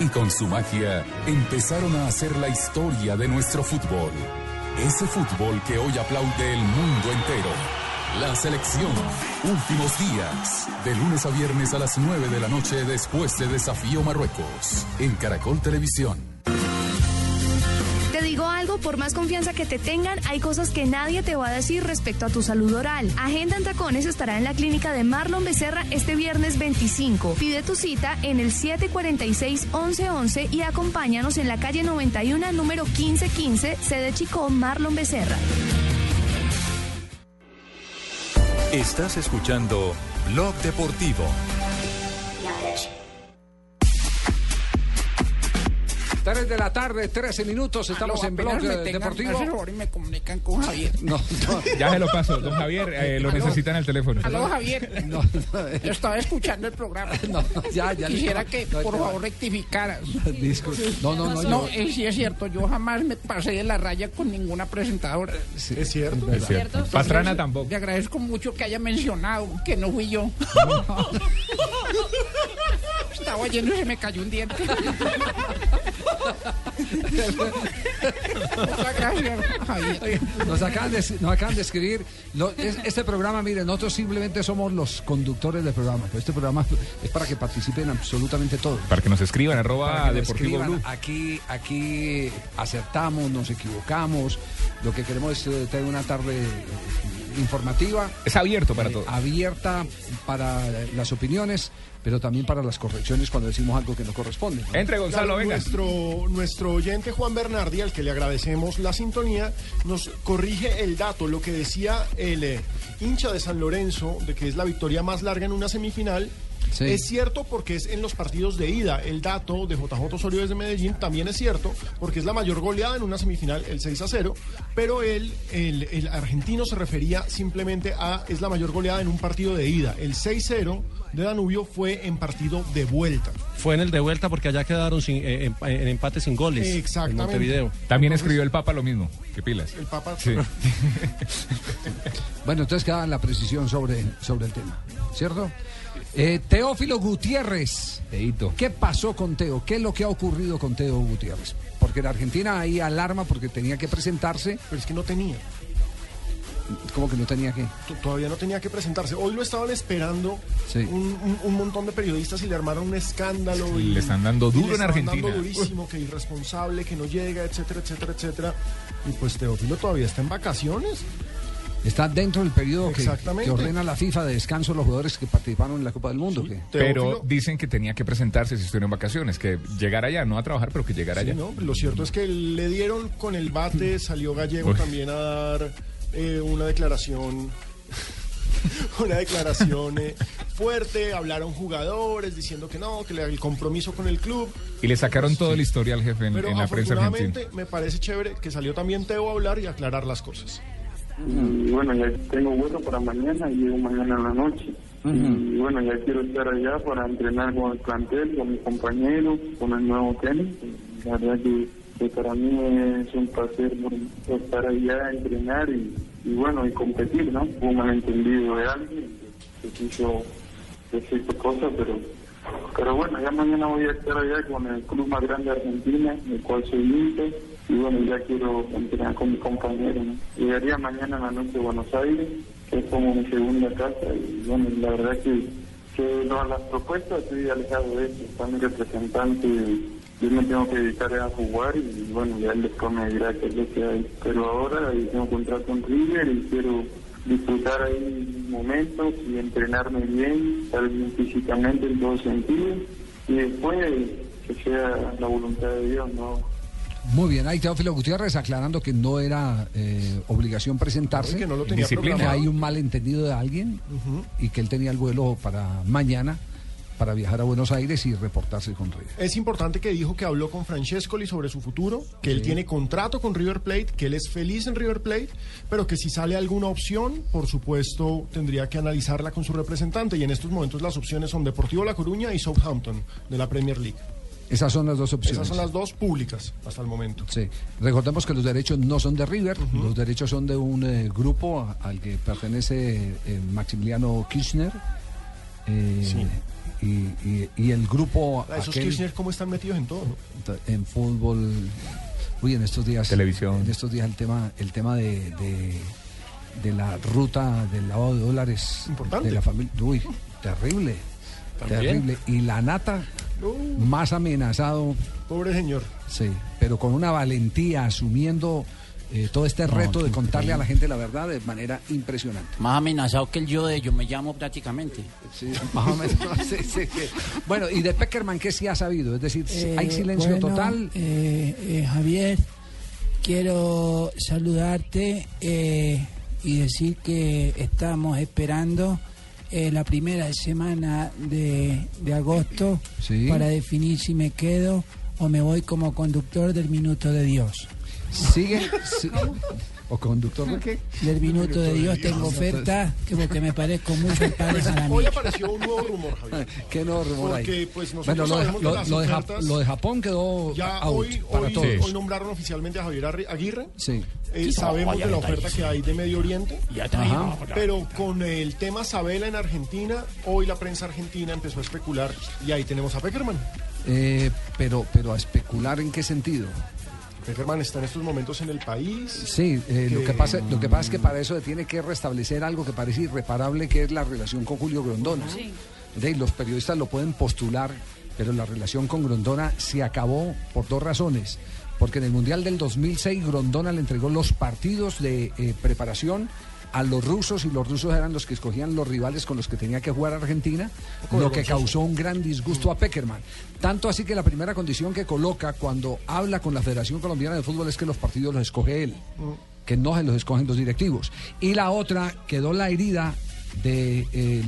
Y con su magia empezaron a hacer la historia de nuestro fútbol. Ese fútbol que hoy aplaude el mundo entero. La selección. Últimos días. De lunes a viernes a las 9 de la noche después de Desafío Marruecos. En Caracol Televisión. Digo algo, por más confianza que te tengan, hay cosas que nadie te va a decir respecto a tu salud oral. Agenda en Tacones estará en la clínica de Marlon Becerra este viernes 25. Pide tu cita en el 746-1111 y acompáñanos en la calle 91, número 1515, sede Chico, Marlon Becerra. Estás escuchando Blog Deportivo. Tres de la tarde, 13 minutos, estamos Aló, en Blog Deportivo. ese y me comunican con Javier. [laughs] No, no. ya se lo paso don Javier eh, lo Aló. necesitan al teléfono Aló, Javier. No, no, eh, Yo estaba escuchando el programa. [laughs] no, ya, ya. Quisiera no, que, no, por no. favor, rectificaras. Disculpe. No, no, no. No, yo- eh, sí es cierto, yo jamás me pasé de la raya con ninguna presentadora. sí, Es cierto. verdad. cierto Pastrana tampoco Le agradezco mucho que haya mencionado que no fui yo. [laughs] Estaba oyendo y se me cayó un diente. Nos acaban de, nos acaban de escribir. lo- es- este programa, miren, nosotros simplemente somos los conductores del programa. Pero este programa es para que participen absolutamente todos. para que nos escriban arroba deportivo escriban. Aquí, aquí acertamos, nos equivocamos. Lo que queremos es eh, tener una tarde eh, informativa. Es abierto para eh, todos. Abierta para las opiniones, pero también para las correcciones cuando decimos algo que no corresponde. ¿no? Entre Gonzalo, Claro, venga. Nuestro, nuestro oyente Juan Bernardi, al que le agradecemos la sintonía, nos corrige el dato, lo que decía el eh, hincha de San Lorenzo, de que es la victoria más larga en una semifinal. Sí. Es cierto porque es en los partidos de ida. El dato de JJ Osorio desde Medellín también es cierto porque es la mayor goleada en una semifinal, el 6 a 0. Pero él, el, el argentino se refería simplemente a es la mayor goleada en un partido de ida. El 6-0 de Danubio fue en partido de vuelta. Fue en el de vuelta porque allá quedaron sin, eh, en, en empate sin goles. Exactamente. En Montevideo. También escribió el Papa lo mismo. ¿Qué pilas? El Papa. Sí. [laughs] Bueno, entonces queda la precisión sobre, sobre el tema, ¿cierto? Eh, Teófilo Gutiérrez. ¿Qué pasó con Teo? ¿Qué es lo que ha ocurrido con Teo Gutiérrez? Porque en Argentina hay alarma porque tenía que presentarse. Pero es que no tenía. ¿Cómo que no tenía que? T- Todavía no tenía que presentarse. Hoy lo estaban esperando Sí. un, un- un montón de periodistas y le armaron un escándalo. Y, Le están dando y duro le en Argentina. dando durísimo, que irresponsable, que no llega, etcétera, etcétera, etcétera. Y pues Teófilo todavía está en vacaciones. Está dentro del periodo que, ordena la FIFA de descanso a los jugadores que participaron en la Copa del Mundo. Pero dicen que tenía que presentarse si estuviera en vacaciones, que llegara allá, no a trabajar, pero que llegara Sí, allá. ¿no? Lo cierto es que le dieron con el bate, salió Gallego Uy. también a dar eh, una declaración. [laughs] Una declaración eh, fuerte, hablaron jugadores diciendo que no, que le- el compromiso con el club. Y le sacaron todo el historial, jefe, en, Pero en la prensa argentina. me parece chévere que salió también Teo a hablar y aclarar las cosas. Y bueno, ya tengo vuelo para mañana y llego mañana en la noche. Y bueno, ya quiero estar allá para entrenar con el plantel, con mis compañeros, con el nuevo técnico. La verdad que, que para mí es un placer estar allá, entrenar y, bueno, y competir, ¿no? Hubo un malentendido de alguien que, quiso decir cosas, pero pero bueno, ya mañana voy a estar allá con el club más grande de Argentina, el cual soy hincha, y bueno, ya quiero entrenar con mi compañero. ¿no? Llegaría mañana en la noche a Buenos Aires, que es como mi segunda casa, y bueno, la verdad que, que las propuestas estoy alejado de eso, está mi representante, yo me tengo que dedicar a jugar y bueno, ya él después me dirá qué es lo que hay. Pero ahora tengo contrato con River y quiero disfrutar ahí momentos y entrenarme bien, estar bien físicamente en todo sentido y después que sea la voluntad de Dios, ¿no? Muy bien, ahí Teófilo Gutiérrez aclarando que no era eh, obligación presentarse, que no lo tenía Disciplina. que hay un malentendido de alguien y que él tenía el vuelo para mañana para viajar a Buenos Aires y reportarse con River. Es importante que dijo que habló con Francescoli sobre su futuro, que él Sí. tiene contrato con River Plate, que él es feliz en River Plate, pero que si sale alguna opción, por supuesto, tendría que analizarla con su representante. Y en estos momentos las opciones son Deportivo La Coruña y Southampton de la Premier League. Esas son las dos opciones. Esas son las dos públicas hasta el momento. Sí. Recordemos que los derechos no son de River, los derechos son de un eh, grupo al que pertenece eh, Maximiliano Kirchner. eh, y, y- y el grupo A esos aquel- Kirchner, ¿cómo están metidos en todo? ¿no? en fútbol uy en estos días Televisión. en estos días el tema el tema de, de, de la ruta del lavado de dólares Importante. de la familia uy terrible También. terrible y la nata más amenazado Pobre señor. sí pero con una valentía asumiendo eh, todo este No, reto de contarle a la gente la verdad de manera impresionante Más amenazado que el yo de yo me llamo prácticamente. Sí, más o menos. [laughs] sí, sí, sí. Bueno, y de Peckerman, ¿qué sí ha sabido? Es decir, ¿hay Eh, silencio bueno, total? eh, eh, Javier, quiero saludarte eh, y decir que estamos esperando eh, la primera semana de, de agosto Sí. para definir si me quedo o me voy como conductor del Minuto de Dios. ¿Sigue? ¿O conductor de qué? Del Minuto de Dios tengo oferta que porque me parezco mucho al padre Pues, hoy apareció un nuevo rumor, Javier. [laughs] ¿Qué nuevo rumor hay? Porque, pues, nosotros bueno, lo de, sabemos lo- de las lo de Ja- ofertas. lo de Japón quedó Ya out hoy, para hoy, todos. hoy nombraron oficialmente a Javier Arri- Aguirre. Sí. Eh, sabemos no, de la oferta que hay de Medio Oriente. Ajá. no, Pero con el tema Sabela en Argentina, hoy la prensa argentina empezó a especular y ahí tenemos a Peckerman. Eh, pero, pero a especular en qué sentido. Peckerman está en estos momentos en el país. Sí, eh, lo, que- pasa, lo que pasa es que para eso tiene que restablecer algo que parece irreparable, que es la relación con Julio Grondona. Es decir, los periodistas lo pueden postular, pero la relación con Grondona se acabó por dos razones. Porque en el Mundial del 2006 Grondona le entregó los partidos de eh, preparación a los rusos y los rusos eran los que escogían los rivales con los que tenía que jugar Argentina, lo que causó un gran disgusto a Peckerman. Tanto así que la primera condición que coloca cuando habla con la Federación Colombiana de Fútbol es que los partidos los escoge él, que no se los escogen los directivos. Y la otra quedó la herida de, eh,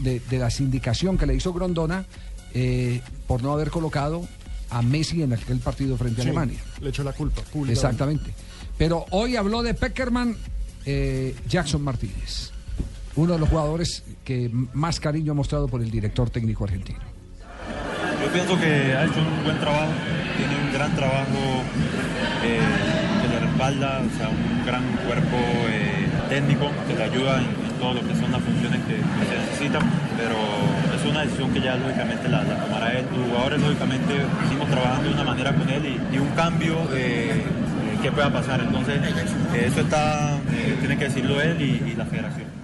de- de la sindicación que le hizo Grondona eh, por no haber colocado a Messi en aquel partido frente a Sí, Alemania. Le echó la culpa. Exactamente. Pero hoy habló de Peckerman eh, Jackson Martínez, uno de los jugadores que más cariño ha mostrado por el director técnico argentino. Yo pienso que ha hecho un buen trabajo, tiene un gran trabajo eh, que le respalda, o sea, un gran cuerpo eh, técnico que le ayuda en, en todo lo que son las funciones que, se necesitan, pero es una decisión que ya lógicamente la, la tomará él. Los jugadores lógicamente seguimos trabajando de una manera con él y, y un cambio que pueda pasar. Entonces, eh, eso está, eh, tiene que decirlo él y- y la federación.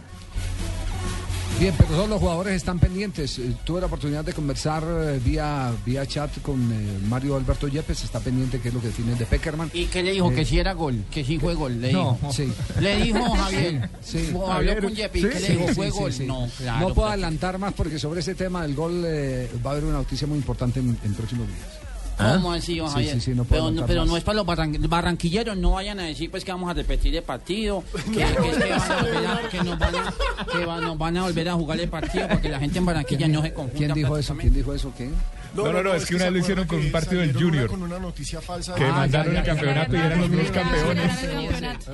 Bien, pero todos los jugadores están pendientes. Eh, Tuve la oportunidad de conversar eh, vía, vía chat con eh, Mario Alberto Yepes, está pendiente qué es lo que define de Peckerman. ¿Y qué le dijo? Eh, que si era gol, que si fue gol, le no, dijo. [laughs] sí. Le dijo Javier. Sí. Habló Javier, con Yepi, sí, ¿qué le dijo? sí, ¿Fue sí, gol? sí. No, claro. No puedo adelantar más porque sobre ese tema del gol eh, va a haber una noticia muy importante en, en próximos días. ¿Cómo así, don Sí, Javier? sí, sí, no pero no, pero no es para los barran- barranquilleros, no vayan a decir pues que vamos a repetir el partido, [laughs] que, que es que, van a volver a- que nos, van a, que va- nos van a volver a jugar el partido porque la gente en Barranquilla no se confunda. ¿Quién dijo eso? ¿Quién dijo eso? ¿Qué? No, no, no, es que una vez lo hicieron con un partido del Junior. Con una noticia falsa. Que mandaron el campeonato y eran los mismos campeones.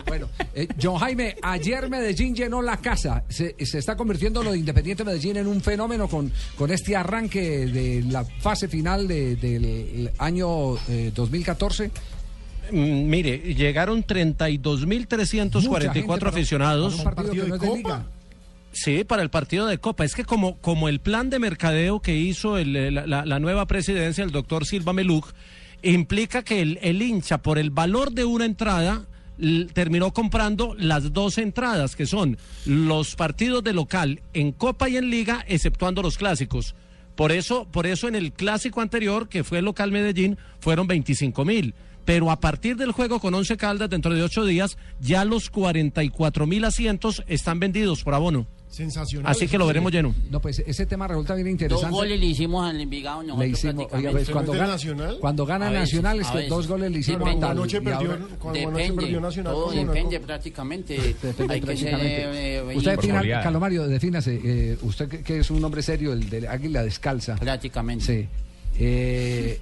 Bueno, eh, John Jaime, ayer Medellín llenó la casa. Se, se está convirtiendo lo de Independiente Medellín en un fenómeno con, con este arranque de la fase final de- del año eh, 2014. Mm, Mire, llegaron Mucha gente 32.344 para- aficionados. para un partido que no es de liga. Sí, para el partido de Copa. Es que como, como el plan de mercadeo que hizo el- la, la- nueva presidencia, el doctor Silva Meluc, implica que el, el hincha, por el valor de una entrada, terminó comprando las dos entradas, que son los partidos de local en Copa y en Liga, exceptuando los clásicos. Por eso, por eso en el clásico anterior, que fue el local Medellín, fueron 25 mil. Pero a partir del juego con 11 Caldas, dentro de ocho días, ya los 44 mil asientos están vendidos por abono. Sensacional. Así que lo veremos lleno. No, pues ese tema resulta bien Dos interesante. goles le hicimos al Envigado nosotros Le hicimos, oiga, prácticamente. pues, cuando, gana, cuando gana veces, Nacional, es que dos goles le hicimos tal, Anoche y perdió- ahora- cuando anoche Depende, perdió Nacional todo depende prácticamente. [laughs] Depende Hay que ser... prácticamente. eh, usted, defina- goleada. Calomario, defínase. eh, usted que, que es un hombre serio, el de Águila Descalza. Prácticamente. Sí. Eh,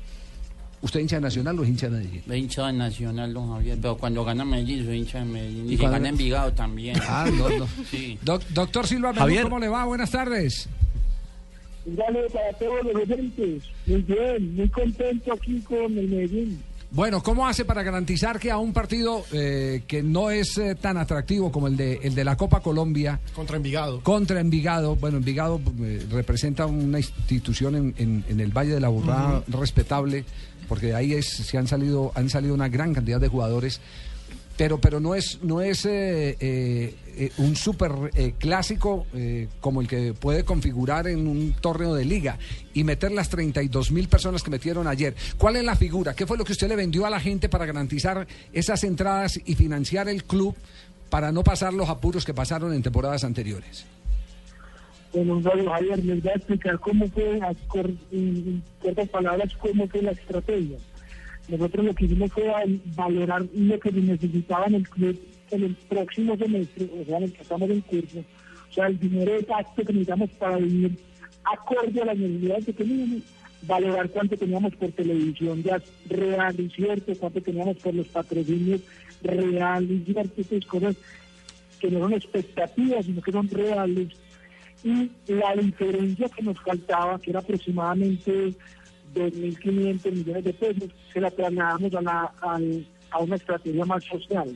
¿Usted hincha de Nacional o es hincha de Medellín? Hincha de Nacional, don Javier, pero cuando gana Medellín soy hincha de Medellín. ¿Y cuando- gana Envigado también. [laughs] Ah, no, no. [laughs] Sí. Doc- doctor Silva, Javier. ¿cómo le va? Buenas tardes. Un saludo para todos los oyentes. Muy bien, muy contento aquí con el Medellín. Bueno, ¿cómo hace para garantizar que a un partido eh, que no es eh, tan atractivo como el de, el de la Copa Colombia, Contra Envigado. contra Envigado, bueno, Envigado eh, representa una institución en, en- en el Valle de la Burrada respetable, porque de ahí se han salido, han salido una gran cantidad de jugadores, pero, pero no es, no es eh, eh, eh, un súper eh, clásico como el que puede configurar en un torneo de liga y meter las 32 mil personas que metieron ayer. ¿Cuál es la figura? ¿Qué fue lo que usted le vendió a la gente para garantizar esas entradas y financiar el club para no pasar los apuros que pasaron en temporadas anteriores? Bueno, un Javier. Les voy a explicar cómo fue, en cortas palabras, cómo fue la estrategia. Nosotros lo que hicimos fue al- valorar lo que necesitaba en el club en el próximo semestre, o sea, en el curso. O sea, el dinero exacto que necesitamos para vivir acorde a las necesidades que teníamos. Valorar cuánto teníamos por televisión ya real y cierto, cuánto teníamos por los patrocinios real y cierto, cosas que no son expectativas, sino que son reales. Y la diferencia que nos faltaba, que era aproximadamente 2.500 millones de pesos, se la trasladamos a, la, al- a una estrategia más social,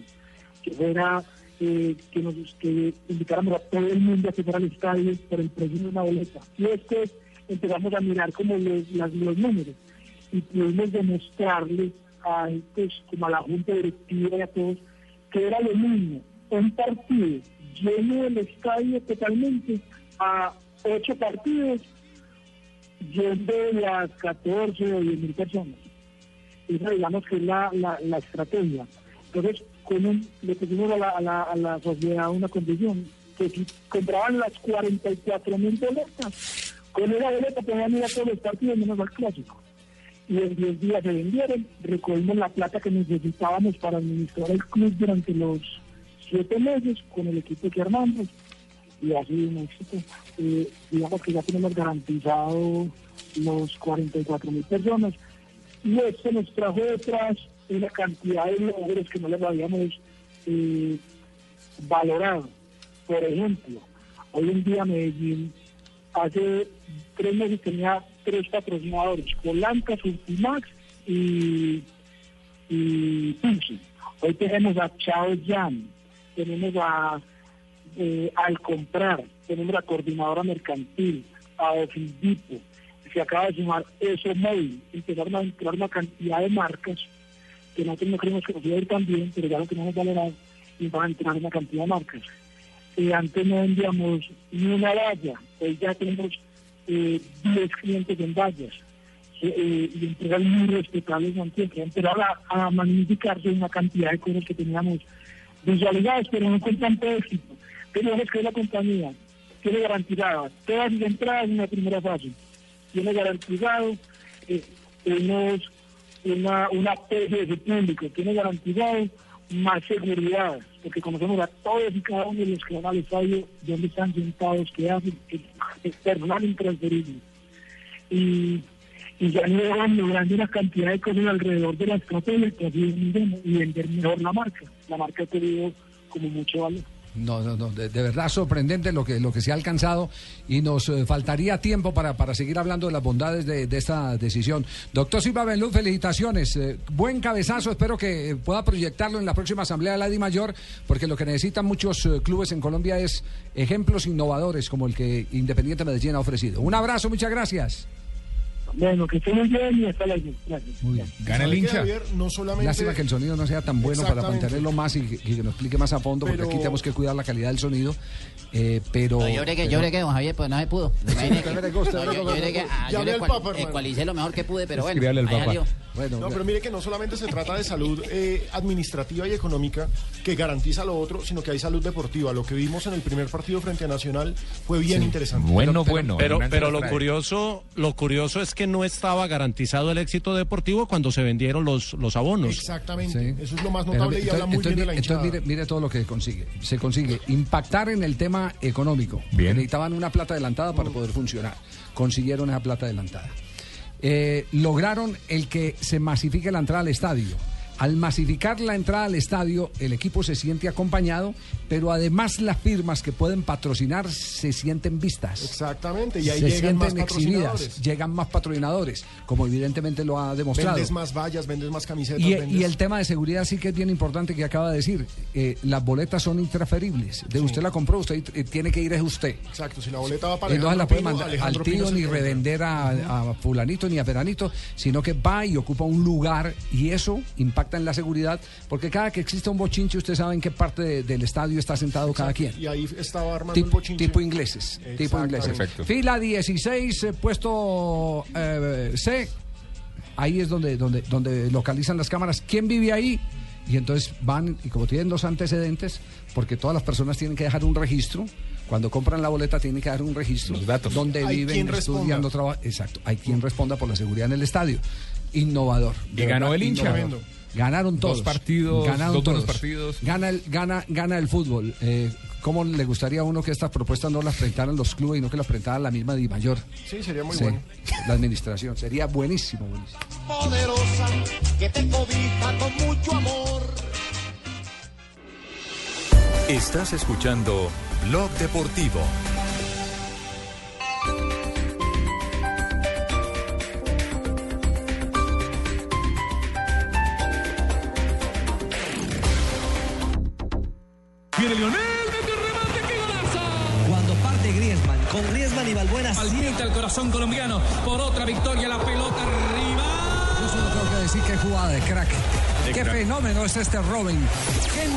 que fuera eh, que nos que invitáramos a todo el mundo a que fuera al estadio por el precio de una boleta. Y después empezamos a mirar como los, las- los números y pudimos demostrarles a, pues, como a la junta directiva y a todos que era lo mismo un partido lleno del estadio totalmente a ocho partidos yendo de a 14 o 10 mil personas. Esa digamos que es la, la, estrategia. Entonces, con un, le pusimos a la, a, la, a sociedad una condición, que si compraban las 44 mil boletas, con esa boleta podían ir a todos los partidos menos al clásico. Y en 10 días se vendieron, recogimos la plata que necesitábamos para administrar el club durante los 7 meses con el equipo que armamos y ha sido un éxito. Eh, digamos que ya tenemos garantizado los 44 mil personas y esto nos trajo detrás una cantidad de logros que no les habíamos eh, valorado. Por ejemplo, hoy en día Medellín hace tres meses tenía tres patrocinadores, Polanca, Ultimax y, y. Hoy tenemos a Chao Jan, tenemos a eh, Al Comprar, tenemos a Coordinadora Mercantil, a Ofidipo, se acaba de sumar Eso Móvil, empezaron a entrar una cantidad de marcas que nosotros no creemos que nos iba a ir tan pero ya lo tenemos valorado y van a entrar una cantidad de marcas. Eh, antes no vendíamos ni una valla, hoy ya tenemos eh, 10 clientes en vallas eh, y empresas muy respetables en Antioquia. Empezaron a, a magnificarse una cantidad de cosas que teníamos visualizadas, pero no con tanto éxito. Tenemos que la compañía tiene garantizada todas las entradas en la primera fase, tiene garantizado eh, unos, una, una PGS público, tiene garantizado más seguridad, porque conocemos a todos y cada uno de los que van al estadio, están sentados, qué hacen, es personal intransferible. Y, y ya no van logrando una cantidad de cosas alrededor de la estrategia que y vender mejor la marca. La marca ha tenido como mucho valor. No, no, no, de, de verdad sorprendente lo que, lo que se ha alcanzado y nos eh, faltaría tiempo para, para seguir hablando de las bondades de, esta decisión. Doctor Silva Benlú, felicitaciones. eh, buen cabezazo, espero que eh, pueda proyectarlo en la próxima Asamblea de la Di Mayor, porque lo que necesitan muchos clubes en Colombia es ejemplos innovadores como el que Independiente Medellín ha ofrecido. Un abrazo, muchas gracias. Bueno, que estén muy bien y hasta luego. Gracias. Muy bien. Gana el hincha. no solamente... Lástima que el sonido no sea tan bueno para mantenerlo más y que, y que nos explique más a fondo, porque Pero- aquí tenemos que cuidar la calidad del sonido. eh, pero. No, yo bregué, yo pero- bregué, don Javier, pues no se pudo. Yo, yo ah, yo ecualicé lo mejor que pude, pero bueno. Escríbale al Papa. Bueno, No, pero mire que no solamente se trata de salud eh, administrativa y económica que garantiza lo otro, sino que hay salud deportiva. Lo que vimos en el primer partido frente a Nacional fue bien interesante. Bueno, bueno. Pero, Hernán se pero las lo curioso, lo curioso es que no estaba garantizado el éxito deportivo cuando se vendieron los, los abonos. Exactamente. Eso es lo más Pero, notable y habla muy entonces, bien de la entonces, mire, mire todo lo que consigue. Se consigue impactar en el tema económico. Bien. Necesitaban una plata adelantada para poder funcionar. Consiguieron esa plata adelantada. Eh, lograron el que se masifique la entrada al estadio. Al masificar la entrada al estadio, el equipo se siente acompañado, pero además las firmas que pueden patrocinar se sienten vistas. Exactamente, y ahí se llegan más sienten exhibidas, patrocinadores. llegan más patrocinadores, como evidentemente lo ha demostrado. Vendes más vallas, vendes más camisetas. Y, vendes- y el tema de seguridad sí que es bien importante que acaba de decir. Eh, las boletas son intransferibles. De usted la compró, usted eh, tiene que ir es usted. Exacto, si la boleta va para Y no se la puede mandar Alejandro al tío ni revender a, a fulanito ni a peranito, sino que va y ocupa un lugar y eso impacta en la seguridad, porque cada que existe un bochinche usted sabe en qué parte de- del estadio está sentado cada quien. Y ahí estaba armando Tipo, bochinche. tipo ingleses, tipo ingleses. Perfecto. Fila 16, eh, puesto eh, C. Ahí es donde, donde, donde localizan las cámaras. ¿Quién vive ahí? Y entonces van, y como tienen los antecedentes, porque todas las personas tienen que dejar un registro, cuando compran la boleta tienen que dar un registro. Los datos. Donde Hay viven, quien estudiando, trabajan. Exacto. Hay quien responda por la seguridad en el estadio. Innovador. Y ganó el hincha. innovador. Ganaron todos. Dos partidos, Ganaron dos todos. partidos. Gana el, gana, gana el fútbol. Eh, ¿Cómo le gustaría a uno que estas propuestas no las presentaran los clubes y no que las presentara la misma Di Mayor? Sí, sería muy Sí, bueno. [laughs] La administración. Sería buenísimo, buenísimo. poderosa que te cobija con mucho amor. Estás escuchando Blog Deportivo. Viene Lionel, mete un remate, qué golazo. Cuando parte Griezmann, con Griezmann y Balbuena palpita el corazón colombiano por otra victoria, la pelota arriba. Yo solo tengo que decir que jugada de crack. De Qué crack. fenómeno es este Robin. Qué.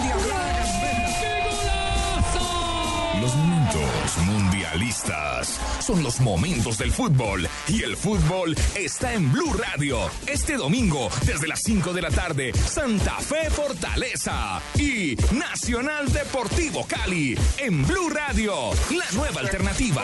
Los momentos Los son los momentos del fútbol y el fútbol está en Blue Radio. Este domingo, desde las 5 de la tarde, Santa Fe Fortaleza y Nacional Deportivo Cali en Blue Radio, la nueva alternativa.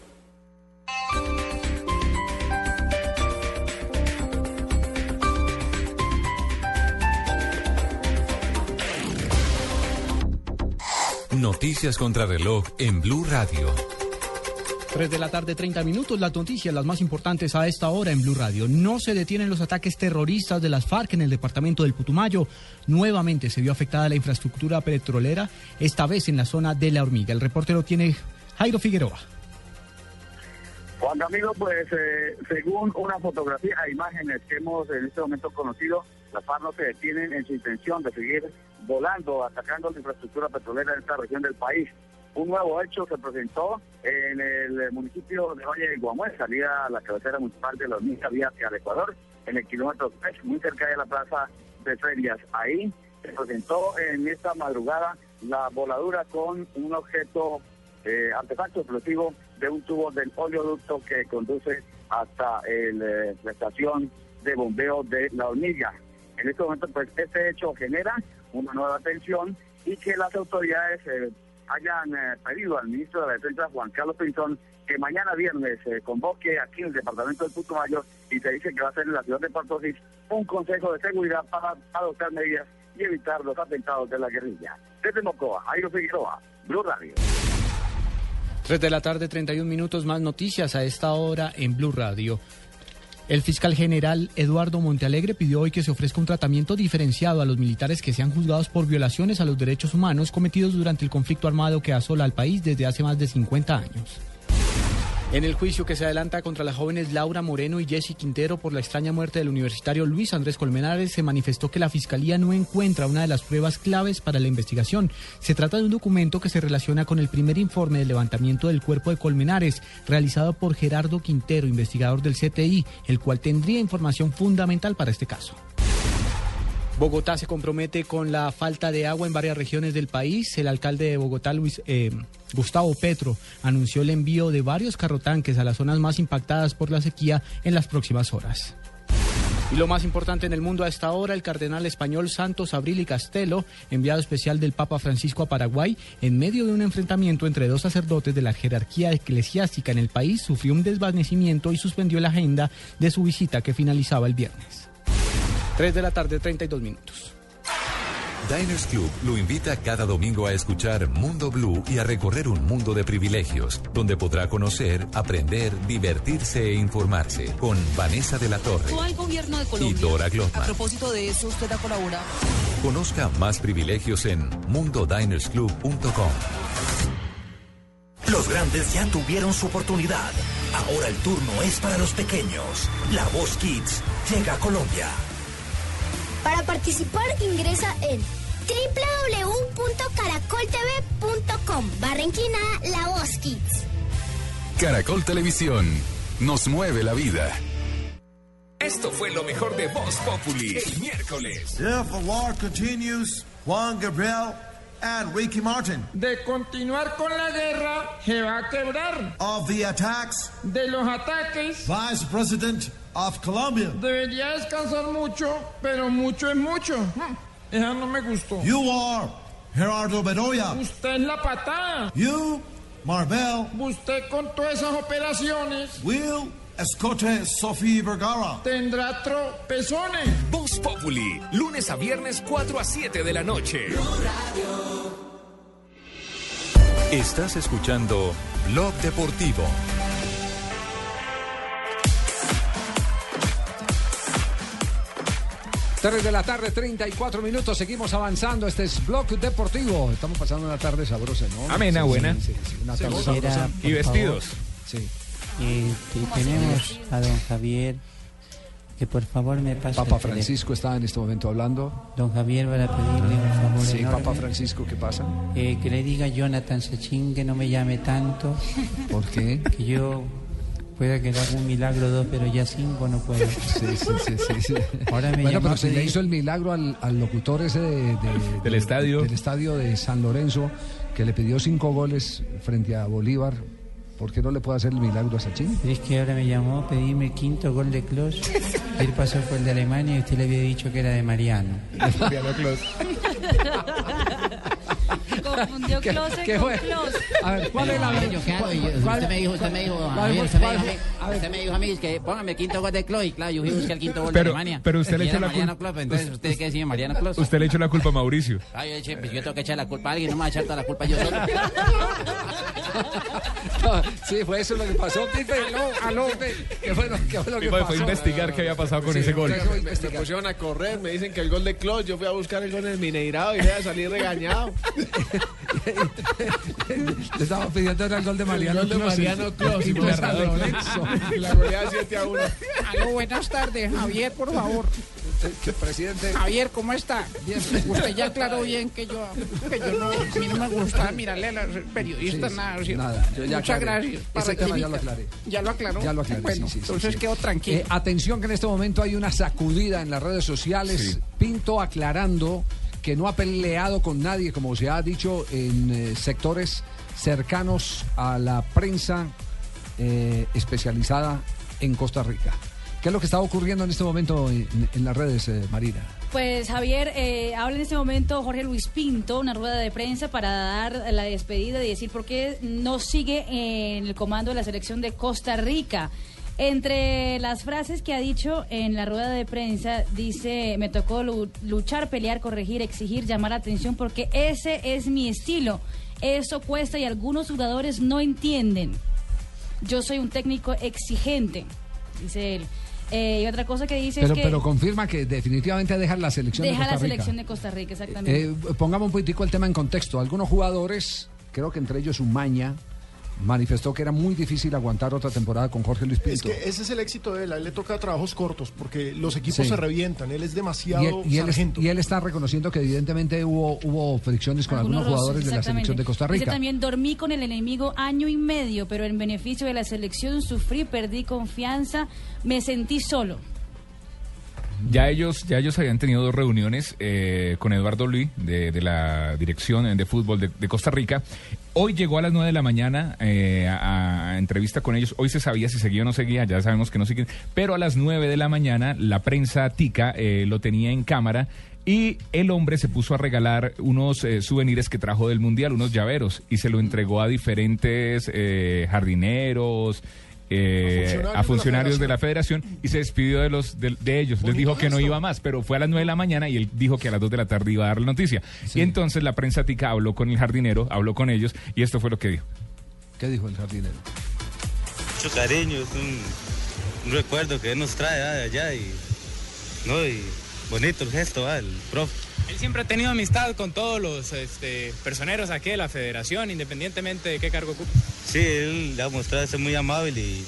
Noticias contra reloj en Blue Radio. 3 de la tarde, 30 minutos. Las noticias, las más importantes a esta hora en Blue Radio. No se detienen los ataques terroristas de las FARC en el departamento del Putumayo. Nuevamente se vio afectada la infraestructura petrolera, esta vez en la zona de La Hormiga. El reporte lo tiene Jairo Figueroa. Juan Camilo, pues eh, según una fotografía e imágenes que hemos en este momento conocido, las FARC no se detienen en su intención de seguir volando, atacando la infraestructura petrolera de esta región del país. Un nuevo hecho se presentó en el municipio de Valle de Guamuel, salida a la cabecera municipal de la Hormiga, vía hacia el Ecuador, en el kilómetro 3, muy cerca de la plaza de ferias. Ahí se presentó en esta madrugada la voladura con un objeto, eh, artefacto explosivo de un tubo del oleoducto que conduce hasta el, eh, la estación de bombeo de la hormiga. En este momento, pues, este hecho genera una nueva tensión y que las autoridades eh, hayan eh, pedido al ministro de la Defensa, Juan Carlos Pinzón, que mañana viernes se convoque aquí en el departamento del Putumayo y se dice que va a ser en la ciudad de Puerto Rico un consejo de seguridad para adoptar medidas y evitar los atentados de la guerrilla. Desde Mocoa, Jairo Figueroa, Blue Radio. 3 de la tarde, 31 minutos más noticias a esta hora en Blue Radio. El fiscal general Eduardo Montealegre pidió hoy que se ofrezca un tratamiento diferenciado a los militares que sean juzgados por violaciones a los derechos humanos cometidos durante el conflicto armado que asola al país desde hace más de 50 años. En el juicio que se adelanta contra las jóvenes Laura Moreno y Jessy Quintero por la extraña muerte del universitario Luis Andrés Colmenares, se manifestó que la Fiscalía no encuentra una de las pruebas claves para la investigación. Se trata de un documento que se relaciona con el primer informe de levantamiento del cuerpo de Colmenares, realizado por Gerardo Quintero, investigador del CTI, el cual tendría información fundamental para este caso. Bogotá se compromete con la falta de agua en varias regiones del país. El alcalde de Bogotá, Luis, eh, Gustavo Petro, anunció el envío de varios carrotanques a las zonas más impactadas por la sequía en las próximas horas. Y lo más importante en el mundo a esta hora, el cardenal español Santos Abril Castelo, enviado especial del Papa Francisco a Paraguay, en medio de un enfrentamiento entre dos sacerdotes de la jerarquía eclesiástica en el país, sufrió un desvanecimiento y suspendió la agenda de su visita que finalizaba el viernes. 3 de la tarde, 32 minutos. Diners Club lo invita cada domingo a escuchar Mundo Blue y a recorrer un mundo de privilegios, donde podrá conocer, aprender, divertirse e informarse con Vanessa de la Torre al gobierno de y Colombia. Dora A Glotman. propósito de eso, usted ha colaborado. Conozca más privilegios en mundodinersclub.com. Los grandes ya tuvieron su oportunidad. Ahora el turno es para los pequeños. La Voz Kids llega a Colombia. Para participar ingresa en www.caracoltv.com barra inclinada La Voz Kids. Caracol Televisión nos mueve la vida. Esto fue lo mejor de Voz Populi el miércoles. If the war continues, Juan Gabriel and Ricky Martin. De continuar con la guerra, se va a quebrar. Of the attacks, De los ataques, Vice President of Colombia. debería descansar mucho, pero mucho es mucho. Hmm, Esa no me gustó. You are Gerardo Bedoya. Usted es la patada. You, Marvel, Usted con todas esas operaciones Will Escote Sofía Vergara. tendrá tropezones. Voz Populi, lunes a viernes 4 a 7 de la noche. Estás escuchando Blog Deportivo. Tres de la tarde, 34 minutos. Seguimos avanzando. Este es Blog Deportivo. Estamos pasando una tarde sabrosa, ¿no? Amena, Sí, buena. sí, sí, una tarde sabrosa. Y vestidos. Sí. Eh, te- tenemos a don Javier que por favor me pase Papa. Francisco está en este momento hablando. Don Javier para pedirle un favor Sí, enorme. Papa Francisco, ¿qué pasa? Eh, que le diga a Jonathan Sachin que no me llame tanto. ¿Por qué? Que yo pueda que le haga un milagro dos, pero ya cinco no puedo. Sí, sí, sí, sí, sí. Ahora me bueno, pero se le hizo el milagro al, al locutor ese de- de- Del de- estadio. del estadio de San Lorenzo, que le pidió cinco goles frente a Bolívar. ¿Por qué no le puede hacer el milagro a Sachin? Es que ahora me llamó a pedirme el quinto gol de Klos. Él pasó por el de Alemania y usted le había dicho que era de Mariano. [laughs] Confundió ¿Qué- closet qué con fue? closet. A ver, ¿cuál es la cuál- Usted me dijo, usted me dijo, usted me dijo a mí- usted me dijo a mí que póngame el quinto gol de Klopp y claro, yo fui a buscar el quinto gol de Alemania. pero usted le echó la culpa- Klopp, entonces usted qué decía Mariano Klopp. Usted le echó la culpa a Mauricio. Ah, yo, eché- pues yo tengo que echar la culpa a alguien, no me voy a echar toda la culpa yo solo. [laughs] No, sí, fue eso lo que pasó, Pipe. Aló, Pipe, ¿Qué fue lo, qué fue lo que pasó? fue a investigar qué había pasado con Sí, ese gol. Me pusieron a correr, me dicen que el gol de Klopp, yo fui a buscar el gol en el Mineirado y voy a salir regañado. [laughs] [laughs] Le estaba pidiendo el gol de Mariano El gol de Clos, Mariano Clos, y y narrador. [laughs] La goleada 7 a 1. Aló, buenas tardes, Javier, por favor. [laughs] Presidente. Javier, ¿cómo está? Usted ya aclaró bien que yo, que yo no, a mí no me gusta mirarle a los periodistas Sí, nada. ¿sí? nada, yo ya Muchas aclaré. gracias. Ese tema ya lo aclaré. Ya lo aclaró. Ya lo aclaré, Bueno, sí, sí, sí, entonces sí. quedo tranquilo. Eh, atención que en este momento hay una sacudida en las redes sociales. Pinto aclarando que no ha peleado con nadie, como se ha dicho en eh, sectores cercanos a la prensa eh, especializada en Costa Rica. ¿Qué es lo que está ocurriendo en este momento en, las redes, eh, Marina? Pues Javier, eh, habla en este momento Jorge Luis Pinto, una rueda de prensa para dar la despedida y decir por qué no sigue en el comando de la selección de Costa Rica. Entre las frases que ha dicho en la rueda de prensa, dice, me tocó lu- luchar, pelear, corregir, exigir, llamar la atención porque ese es mi estilo. Eso cuesta y algunos jugadores no entienden. Yo soy un técnico exigente, dice él. Eh, y otra cosa que dice Pero, es que pero confirma que definitivamente deja la selección deja de Costa la Rica. selección de Costa Rica, exactamente. Eh, pongamos un poquitico el tema en contexto. Algunos jugadores, creo que entre ellos Umaña, manifestó que era muy difícil aguantar otra temporada con Jorge Luis Es Pinto. que ese es el éxito de él. A él le toca trabajos cortos porque los equipos Sí. se revientan. Él es demasiado Y él, y él es- sargento. y él está reconociendo que evidentemente hubo, hubo fricciones con algunos, jugadores de la selección de Costa Dice Rica. también, dormí con el enemigo año y medio, pero en beneficio de la selección sufrí, perdí confianza, me sentí solo. Ya ellos, ya ellos habían tenido dos reuniones eh, con Eduardo Luis de, de la dirección de fútbol de, de Costa Rica. Hoy llegó a las 9 de la mañana eh, a, entrevista con ellos. Hoy se sabía si seguía o no seguía, ya sabemos que no sigue. Pero a las 9 de la mañana la prensa tica eh, lo tenía en cámara y el hombre se puso a regalar unos eh, souvenirs que trajo del Mundial, unos llaveros, y se lo entregó a diferentes eh, jardineros. Eh, funcionarios a funcionarios de de la federación y se despidió de los de, de ellos. Les dijo que no iba más, pero fue a las 9 de la mañana y él dijo que a las 2 de la tarde iba a dar la noticia. Y entonces la prensa tica habló con el jardinero, habló con ellos y esto fue lo que dijo. ¿Qué dijo el jardinero? mucho cariño, es un, un recuerdo que él nos trae de allá y, ¿no? y bonito el gesto, el profe. Él siempre ha tenido amistad con todos los este, personeros aquí de la federación, independientemente de qué cargo ocupe. Sí, él ha mostrado ser muy amable y,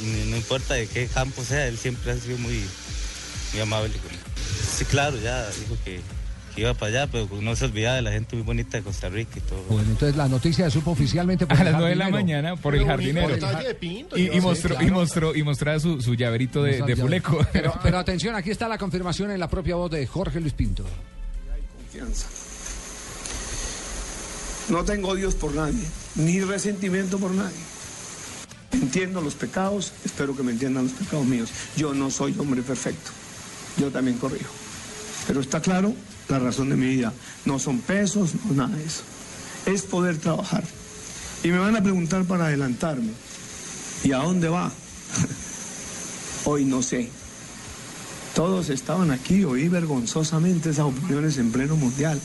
y no importa de qué campo sea, él siempre ha sido muy, muy amable. Sí, claro, ya dijo que, que iba para allá, pero no se olvidaba de la gente muy bonita de Costa Rica y todo. Bueno, entonces la noticia se supo oficialmente por A las 9 de la mañana por el jardinero. Y, y mostró, y mostró, y mostraba su, su llaverito de, de fuleco. Pero, pero [laughs] atención, aquí está la confirmación en la propia voz de Jorge Luis Pinto. No tengo odios por nadie, ni resentimiento por nadie. Entiendo los pecados, espero que me entiendan los pecados míos. Yo no soy hombre perfecto, yo también corrijo. Pero está claro la razón de mi vida. No son pesos, no nada de eso. Es poder trabajar. Y me van a preguntar para adelantarme. ¿Y a dónde va? [laughs] Hoy no sé. Todos estaban aquí, oí vergonzosamente esas opiniones en pleno mundial.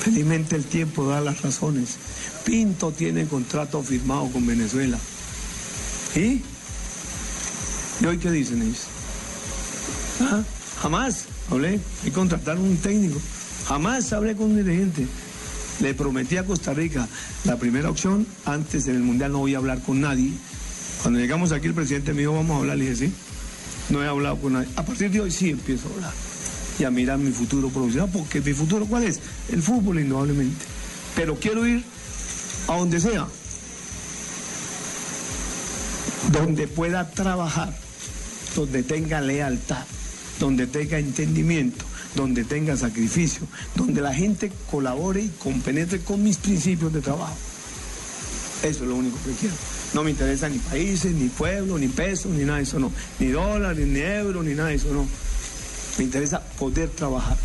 Felizmente el tiempo da las razones. Pinto tiene contrato firmado con Venezuela. ¿Y? ¿Y hoy qué dicen ellos? ¿Ah? Jamás hablé y contrataron un técnico. Jamás hablé con un dirigente. Le prometí a Costa Rica la primera opción. Antes en el Mundial no voy a hablar con nadie Cuando llegamos aquí, el presidente me dijo, vamos a hablar. Le dije, sí. No he hablado con nadie. A partir de hoy sí empiezo a hablar y a mirar mi futuro profesional, porque mi futuro, ¿cuál es? El fútbol, indudablemente. Pero quiero ir a donde sea, donde pueda trabajar, donde tenga lealtad, donde tenga entendimiento, donde tenga sacrificio, donde la gente colabore y compenetre con mis principios de trabajo. Eso es lo único que quiero. No me interesa ni países, ni pueblos, ni pesos, ni nada de eso, no. Ni dólares, ni euros, ni nada de eso, no. Me interesa poder trabajar.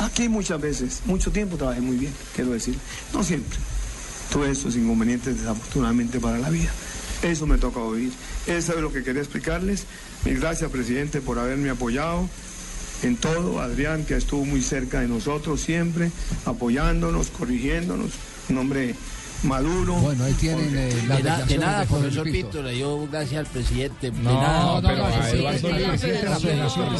Aquí muchas veces, mucho tiempo trabajé muy bien, quiero decir. No siempre. Todos esos inconvenientes desafortunadamente para la vida. Eso me toca oír. Eso es lo que quería explicarles. Mil gracias, presidente, por haberme apoyado en todo. Adrián, que estuvo muy cerca de nosotros siempre, apoyándonos, corrigiéndonos. Un hombre maduro. Bueno, ahí tienen eh, las De, na- de nada, de profesor Pinto. Pinto, le dio gracias al presidente. De No, nada. no, pero a Eduardo Lee, de la sí,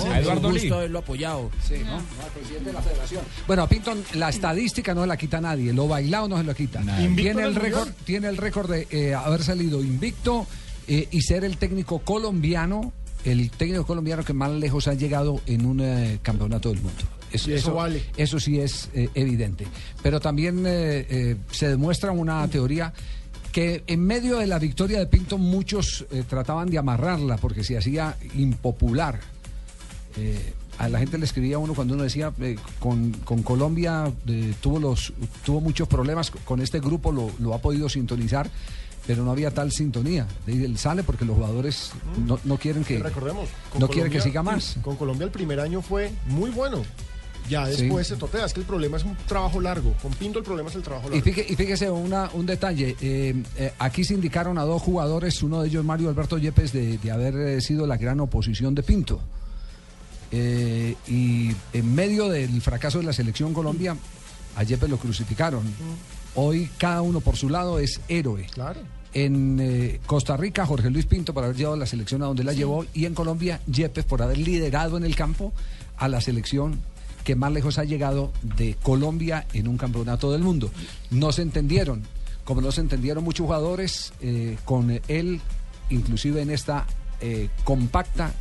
A Eduardo un Lee. gusto haberlo apoyado. Sí, ¿no? al presidente de la federación. Bueno, a Pinto la estadística no se la quita nadie, lo bailado no se lo quita. Invicto Tiene en el récord, tiene el récord de eh, haber salido invicto eh, y ser el técnico colombiano, el técnico colombiano que más lejos ha llegado en un eh, campeonato del mundo. Y eso vale. eso sí es eh, evidente. Pero también eh, eh, se demuestra una teoría que en medio de la victoria de Pinto muchos eh, trataban de amarrarla porque se hacía impopular. Eh, a la gente le escribía a uno cuando uno decía eh, con, con Colombia eh, tuvo los tuvo muchos problemas con este grupo lo, lo ha podido sintonizar pero no había tal sintonía De- él sale porque los jugadores no, no quieren que Recordemos. no quieren que siga más Con Colombia el primer año fue muy bueno. Ya Sí. después se totea. Es que el problema es un trabajo largo. Con Pinto el problema es el trabajo Y largo. fíjese, y fíjese una- un detalle, eh, eh, aquí se indicaron a dos jugadores, uno de ellos Mario Alberto Yepes, de, de haber eh, sido la gran oposición de Pinto. Eh, y en medio del fracaso de la selección Colombia, a Yepes lo crucificaron. Hoy cada uno por su lado es héroe. Claro. En eh, Costa Rica, Jorge Luis Pinto por haber llevado la selección a donde la llevó y en Colombia, Yepes por haber liderado en el campo a la selección que más lejos ha llegado de Colombia en un campeonato del mundo. No se entendieron, como no se entendieron muchos jugadores eh, con él, inclusive en esta eh, compacta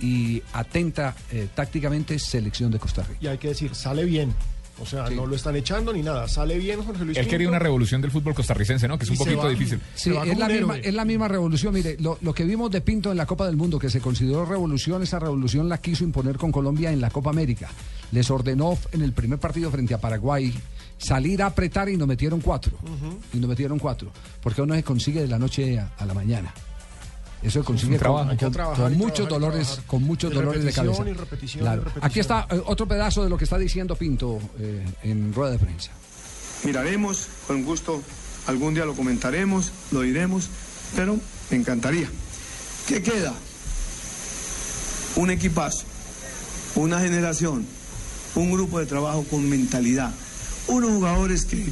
y atenta eh, tácticamente selección de Costa Rica. Y hay que decir, sale bien. O sea, no lo están echando ni nada. Sale bien Jorge Luis Él Pinto. quería una revolución del fútbol costarricense, ¿no? Que es Y un poquito va. difícil. Sí, la, misma, es la misma revolución. Mire, lo, lo que vimos de Pinto en la Copa del Mundo, que se consideró revolución, esa revolución la quiso imponer con Colombia en la Copa América. Les ordenó en el primer partido frente a Paraguay salir a apretar y nos metieron cuatro. Y nos metieron cuatro. Porque uno se consigue de la noche a, a la mañana. Eso se consigue trabajo. con, trabajar muchos trabajar dolores, con muchos dolores de cabeza. y repetición, Claro. y repetición. Aquí está eh, otro pedazo de lo que está diciendo Pinto eh, en rueda de prensa. Miraremos, con gusto, algún día lo comentaremos, lo diremos, pero me encantaría. ¿Qué queda? Un equipazo, una generación, un grupo de trabajo con mentalidad, unos jugadores que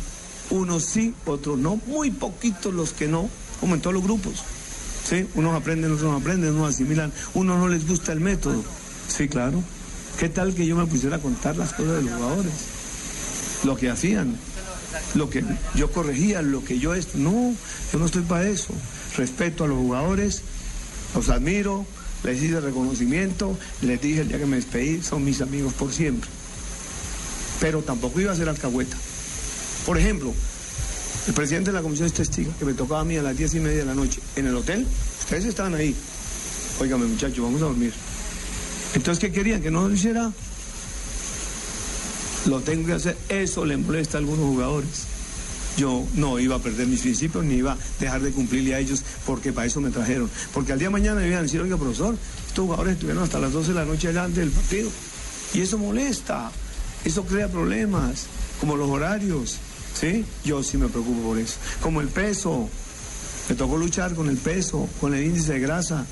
unos sí, otros no, muy poquitos los que no, como en todos los grupos. ¿sí? Unos aprenden, otros no aprenden, unos asimilan, unos no les gusta el método. Sí, claro. ¿Qué tal que yo me pusiera a contar las cosas de los jugadores? Lo que hacían, lo que yo corregía, lo que yo esto. No, yo no estoy para eso. Respeto a los jugadores, los admiro, les hice reconocimiento, les dije el día que me despedí, son mis amigos por siempre. Pero tampoco iba a ser alcahueta. Por ejemplo, el presidente de la comisión es testigo, que me tocaba a mí a las diez y media de la noche en el hotel. Ustedes estaban ahí. Óigame, muchachos, vamos a dormir. Entonces, ¿qué querían? ¿Que no lo hiciera? Lo tengo que hacer. Eso le molesta a algunos jugadores. Yo no iba a perder mis principios ni iba a dejar de cumplirle a ellos porque para eso me trajeron. Porque al día de mañana me iban a decir, oiga, profesor, estos jugadores estuvieron hasta las 12 de la noche delante del partido. Y eso molesta. Eso crea problemas, como los horarios. ¿Sí? Yo sí me preocupo por eso. Como el peso. Me tocó luchar con el peso, con el índice de grasa.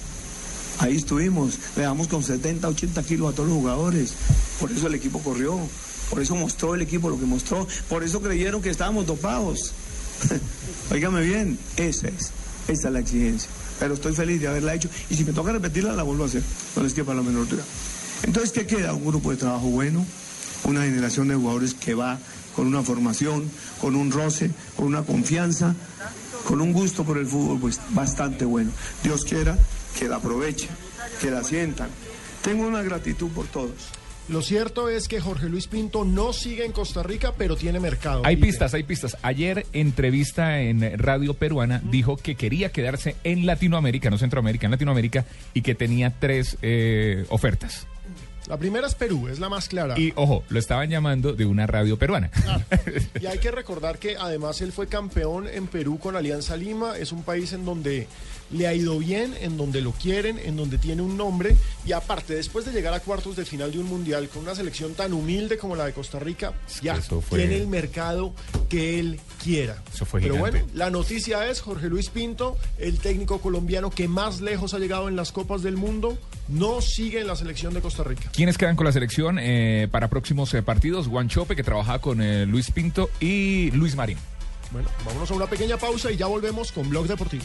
Ahí estuvimos, le damos con 70, 80 kilos a todos los jugadores. Por eso el equipo corrió, por eso mostró el equipo lo que mostró, por eso creyeron que estábamos dopados. [laughs] Óigame bien, esa es, esa es la exigencia. Pero estoy feliz de haberla hecho y si me toca repetirla la vuelvo a hacer, no les quepa la menor duda. Entonces, ¿qué queda? Un grupo de trabajo bueno, una generación de jugadores que va con una formación, con un roce, con una confianza, con un gusto por el fútbol pues, bastante bueno. Dios quiera que la aprovechen, que la sientan. Tengo una gratitud por todos. Lo cierto es que Jorge Luis Pinto no sigue en Costa Rica, pero tiene mercado. Hay pistas, hay pistas. Ayer, entrevista en Radio Peruana, dijo que quería quedarse en Latinoamérica, no Centroamérica, en Latinoamérica, y que tenía tres eh, ofertas. La primera es Perú, es la más clara. Y ojo, lo estaban llamando de una radio peruana. [laughs] Y hay que recordar que además él fue campeón en Perú con Alianza Lima. Es un país en donde le ha ido bien, en donde lo quieren, en donde tiene un nombre. Y aparte, después de llegar a cuartos de final de un mundial con una selección tan humilde como la de Costa Rica, ya fue- tiene el mercado que él quiera. Eso fue Pero bueno, la noticia es Jorge Luis Pinto, el técnico colombiano que más lejos ha llegado en las Copas del Mundo, no sigue en la selección de Costa Rica. ¿Quiénes quedan con la selección eh, para próximos eh, partidos? Juan Chope, que trabajaba con eh, Luis Pinto, y Luis Marín. Bueno, vámonos a una pequeña pausa y ya volvemos con Blog Deportivo.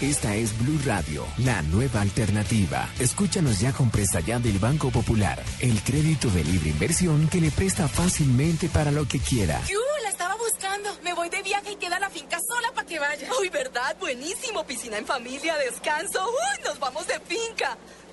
Esta es Blue Radio, la nueva alternativa. Escúchanos ya con presta ya del Banco Popular, el crédito de libre inversión que le presta fácilmente para lo que quiera. ¡Yu! La estaba buscando. Me voy de viaje y queda la finca sola para que vaya. Uy, ¿verdad? Buenísimo. Piscina en familia, descanso. Uy, nos vamos de finca.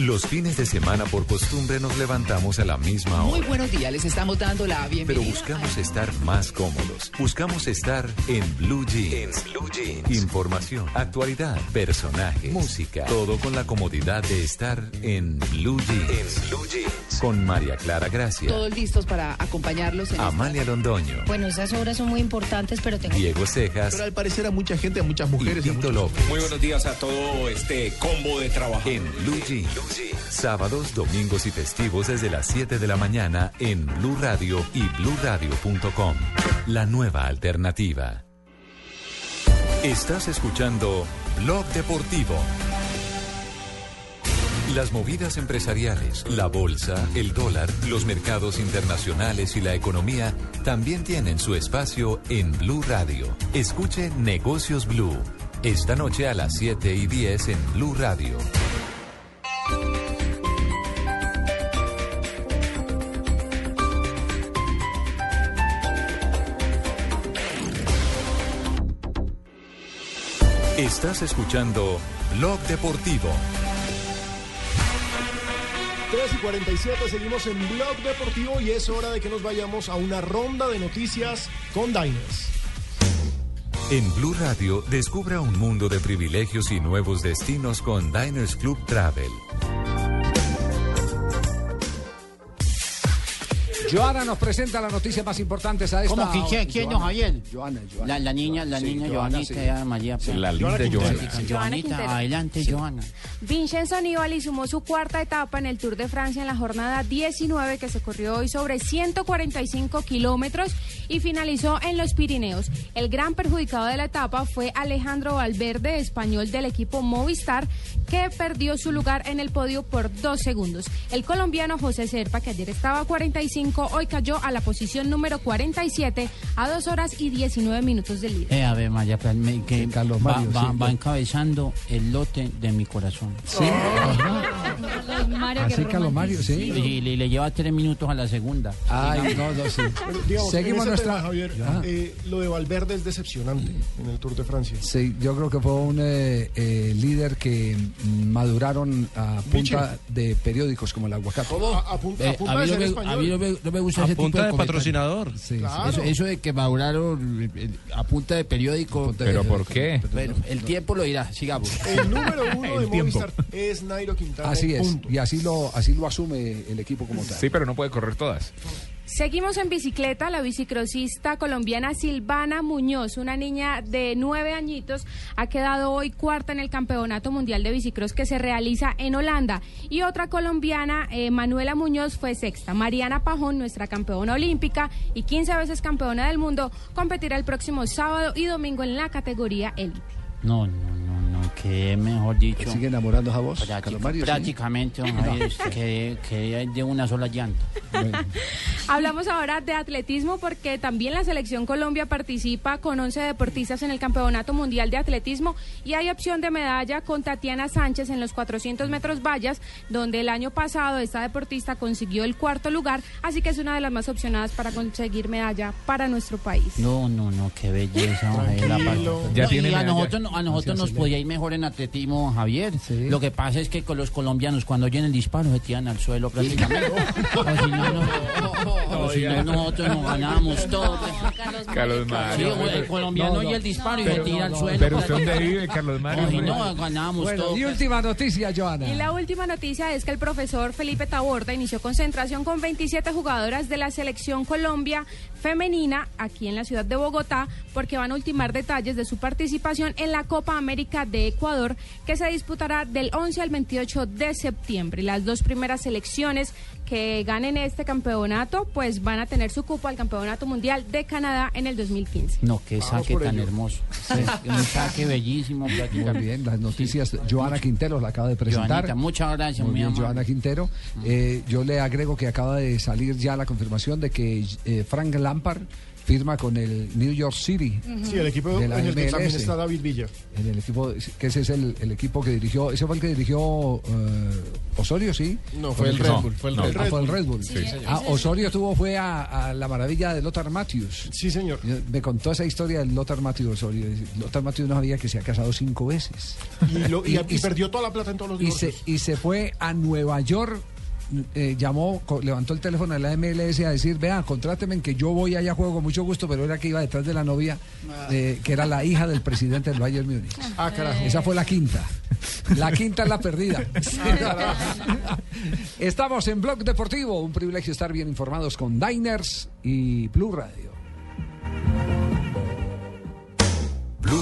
Los fines de semana por costumbre nos levantamos a la misma Muy hora. buenos días, les estamos dando la Pero bienvenida. buscamos estar más cómodos. Buscamos estar en Blue Jeans. Información, actualidad, personajes, música. Todo con la comodidad de estar en Blue Jeans. Con María Clara Gracia, Todos listos para acompañarlos en Amalia Londoño, Bueno, esas obras son muy importantes, pero tengo... Diego Cejas Pero al parecer a mucha gente, a muchas mujeres. Y Tito López. Muy buenos días a todo este combo de trabajo. En Blue Jeans. Sábados, domingos y festivos desde las 7 de la mañana en Blue Radio y bluradio.com. La nueva alternativa. Estás escuchando Blog Deportivo. Las movidas empresariales, la bolsa, el dólar, los mercados internacionales y la economía también tienen su espacio en Blue Radio. Escuche Negocios Blue. Esta noche a las 7 y 10 en Blue Radio. Estás escuchando Blog Deportivo. 3 y 47, seguimos en Blog Deportivo y es hora de que nos vayamos a una ronda de noticias con Diners. En Blue Radio, descubra un mundo de privilegios y nuevos destinos con Diners Club Travel. Joana nos presenta las noticias más importantes a esta ¿Cómo quién, quién, Joana. no, Javier? Joana, Joana. La, la niña, la Sí, niña Joana, Joanita, sí. María. Sí, la linda Joana Joana. Quintero. Sí. Joanita, adelante, Sí. Joana. Vincenzo Nibali sumó su cuarta etapa en el Tour de Francia en la jornada 19 que se corrió hoy sobre 145 kilómetros y finalizó en los Pirineos. El gran perjudicado de la etapa fue Alejandro Valverde, español del equipo Movistar, que perdió su lugar en el podio por dos segundos. El colombiano José Serpa, que ayer estaba a 45, hoy cayó a la posición número 47 a dos horas y 19 minutos del líder. Eh, a ver, María, pues, me- que va, Mario, va- sí. va encabezando el lote de mi corazón. Sí. Así Carlos Mario, sí. Y le, le lleva tres minutos a la segunda. Ay, no, no, sí. Bueno, digamos, Seguimos nuestra- tema, Javier, Ah. eh, lo de Valverde es decepcionante en el Tour de Francia. Sí, yo creo que fue un eh, eh, líder que maduraron a punta Michel. de periódicos como el aguacate. A, a punta, a Eh, punta a, de ser español. No me- gusta A ese punta tipo de, de patrocinador. Sí, Claro. Eso, eso de que maduraron eh, a punta de periódico. ¿Pero por qué? Bueno, el tiempo lo dirá, sigamos. El número uno de. Movistar es Nairo Quintana. Así es, punto. y así lo, así lo asume el equipo como tal. Sí, pero no puede correr todas. Seguimos en bicicleta. La bicicrosista colombiana Silvana Muñoz, una niña de nueve añitos, ha quedado hoy cuarta en el Campeonato Mundial de Bicicross que se realiza en Holanda. Y otra colombiana, eh, Manuela Muñoz, fue sexta. Mariana Pajón, nuestra campeona olímpica y 15 veces campeona del mundo, competirá el próximo sábado y domingo en la categoría élite. No, no, no, que mejor dicho. ¿Te sigue enamorando a vos, Mario? prácticamente, [laughs] don Javier, que, que de una sola llanta. [laughs] Hablamos ahora de atletismo porque también la selección Colombia participa con 11 deportistas en el Campeonato Mundial de Atletismo y hay opción de medalla con Tatiana Sánchez en los 400 metros vallas, donde el año pasado esta deportista consiguió el cuarto lugar, así que es una de las más opcionadas para conseguir medalla para nuestro país. No, no, no, qué belleza, Javier, la. Ya No, tiene y a nosotros, no- a nosotros nos podía ir mejor en atletismo, Javier. Lo que pasa es que con los colombianos, cuando oyen el disparo, se tiran al suelo prácticamente. [laughs] o si no, no, o si no, nosotros nos ganábamos todo. Carlos Sí, Mario. o el colombiano oye el disparo y se tira al suelo. Pero usted dónde vive, Carlos Mario. Ay, no, ganábamos Bueno, todo. y última noticia, Joana. Y la última noticia es que el profesor Felipe Taborda inició concentración con 27 jugadoras de la selección Colombia femenina aquí en la ciudad de Bogotá porque van a ultimar detalles de su participación en la Copa América de Ecuador que se disputará del 11 al 28 de septiembre. Las dos primeras selecciones que ganen este campeonato pues van a tener su cupo al Campeonato Mundial de Canadá en el 2015. No, qué Vamos saque tan ello. hermoso. [laughs] Un saque bellísimo, Muy bien, las noticias. Joana Quintero la acaba de presentar. Joanita, muchas gracias, Muy bien, amable. Joana Quintero. Eh, yo le agrego que acaba de salir ya la confirmación de que eh, Frank Lampard firma con el New York City. Sí, el equipo de en la el que también está David Villa. En el equipo, que ese es el, el equipo que dirigió, ese fue el que dirigió eh, Osorio, ¿sí? No, fue el Red Bull, fue el. Red Ah, fue el Bull. Red Bull. Sí, señor. Ah, Osorio tuvo, fue a, a la maravilla de Lothar Matthews. Sí, señor. Me contó esa historia del Lothar Matthews Osorio. Lothar Matthews no sabía que se ha casado cinco veces. Y, lo- y- [laughs] y perdió toda la plata en todos los y se, divorcios. y se fue a Nueva York. Eh, llamó, levantó el teléfono de la MLS a decir, vean, contrátenme que yo voy allá a juego con mucho gusto, pero era que iba detrás de la novia, eh, que era la hija del presidente del Bayern Múnich. Ah, carajo. Esa fue la quinta. La quinta es la perdida. [laughs] [laughs] Estamos en Blog Deportivo, un privilegio estar bien informados con Diners y Blue Radio.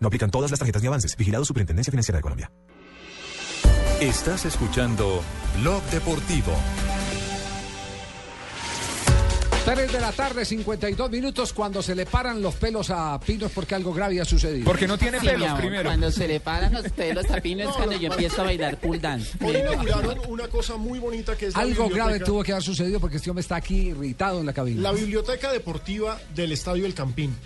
No aplican todas las tarjetas ni avances. Vigilado Superintendencia Financiera de Colombia. Estás escuchando Blog Deportivo. 3 de la tarde, 52 minutos, cuando se le paran los pelos a Pinos porque algo grave ha sucedido. Porque no tiene Sí, mi amor, Cuando se le paran los pelos a Pino es cuando yo empiezo a bailar pool dance. Hoy inauguraron una cosa muy bonita que es la Algo grave tuvo que haber sucedido porque este hombre está aquí irritado en la cabina. La biblioteca deportiva del Estadio El Campín.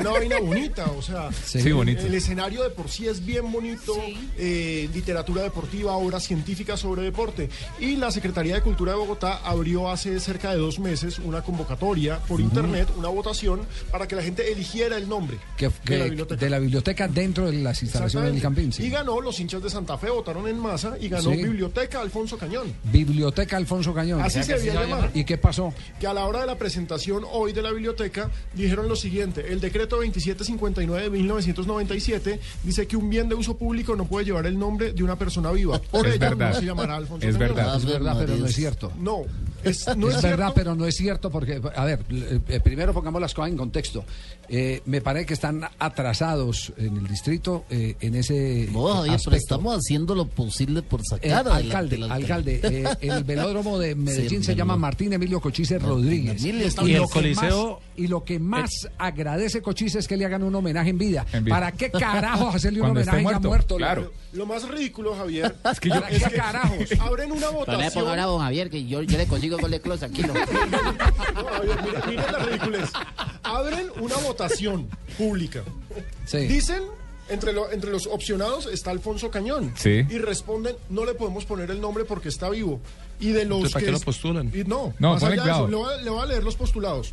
Una vaina bonita, o sea, Sí, Sí, bonito. el escenario de por sí es bien bonito, eh, literatura deportiva, obras científicas sobre deporte. Y la Secretaría de Cultura de Bogotá abrió hace cerca de dos meses una convocatoria por internet, una votación, para que la gente eligiera el nombre que, que- de la biblioteca. de la biblioteca dentro de las instalaciones del. Campín. sí. Y ganó, los hinchas de Santa Fe votaron en masa y ganó Sí. Biblioteca Alfonso Cañón. Biblioteca Alfonso Cañón. Así se debía llamar. ¿Y qué pasó? que a la hora de la presentación hoy de la biblioteca dijeron lo siguiente, el decreto 2759 de 1997 dice que un bien de uso público no puede llevar el nombre de una persona viva. Por Es ello verdad. no se llamará Alfonso Es verdad. Es verdad, pero no es cierto. No, es, no es es, verdad, cierto. pero no es cierto porque, a ver, eh, eh, primero pongamos las cosas en contexto. Eh, me parece que están atrasados en el distrito eh, en ese No, Javier, pero aspecto. estamos haciendo lo posible por Eh, sacar adelante alcalde, la alcalde, eh, el [laughs] velódromo de Medellín Sí, se el llama. Martín Emilio Cochise Rodríguez. Emilio y, que Coliseo- más, y lo que más agradece Cochise es que le hagan un homenaje en vida. En vida. ¿Para qué carajo hacerle un homenaje ya muerto, muerto? claro. Lo más ridículo, Javier, [laughs] Es que yo- ¿Para qué carajos? [laughs] abren una No me votación. ponga bravo, Javier, que yo, yo le consigo gol de close, tranquilo. [laughs] No, Javier, mire, mire la ridiculez. Abren una votación pública. Sí. Dicen Entre, lo- entre los opcionados está Alfonso Cañón. Sí. Y responden, no le podemos poner el nombre porque está vivo. Y de los Entonces, ¿para que qué lo postulan? y no, No, más ponle allá de eso, cuidado. le voy, a, le voy a leer los postulados.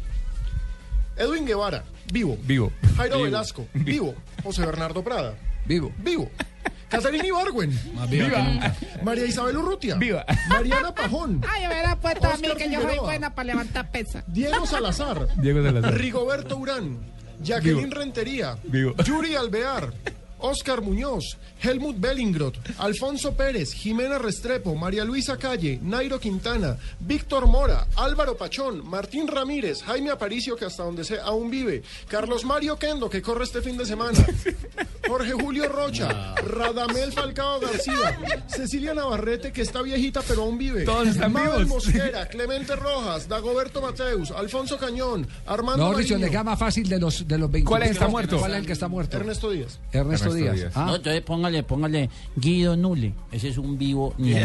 Edwin Guevara, vivo. Vivo. Jairo Vivo. Velasco, [laughs] vivo. José Bernardo Prada, Vivo. vivo. [laughs] Caterina Ibargüen, Más viva que nunca. María Isabel Urrutia, Viva. [laughs] Mariana Pajón, Ay, me hubiera puesto a mí que yo soy buena para levantar pesa. Diego Salazar, Diego Salazar. Rigoberto Urán, Jacqueline Vivo. Rentería, Vivo. Yuri Alvear, Oscar Muñoz, Helmut Bellingrot, Alfonso Pérez, Jimena Restrepo, María Luisa Calle, Nairo Quintana, Víctor Mora, Álvaro Pachón, Martín Ramírez, Jaime Aparicio, que hasta donde sé aún vive, Carlos Mario Kendo, que corre este fin de semana, Jorge Julio Rocha, Radamel Falcao García, Cecilia Navarrete, que está viejita pero aún vive, Todos están Mabel. Mosquera, Clemente Rojas, Dagoberto Mateus, Alfonso Cañón, Armando No, Richard, le más fácil de los, de los 20. ¿Cuál es el que está muerto? ¿Cuál es el que está muerto? Ernesto Díaz. Ernesto, Ernesto Díaz. Díaz. Ah. No, entonces póngale, póngale Guido Nule. Ese es un vivo de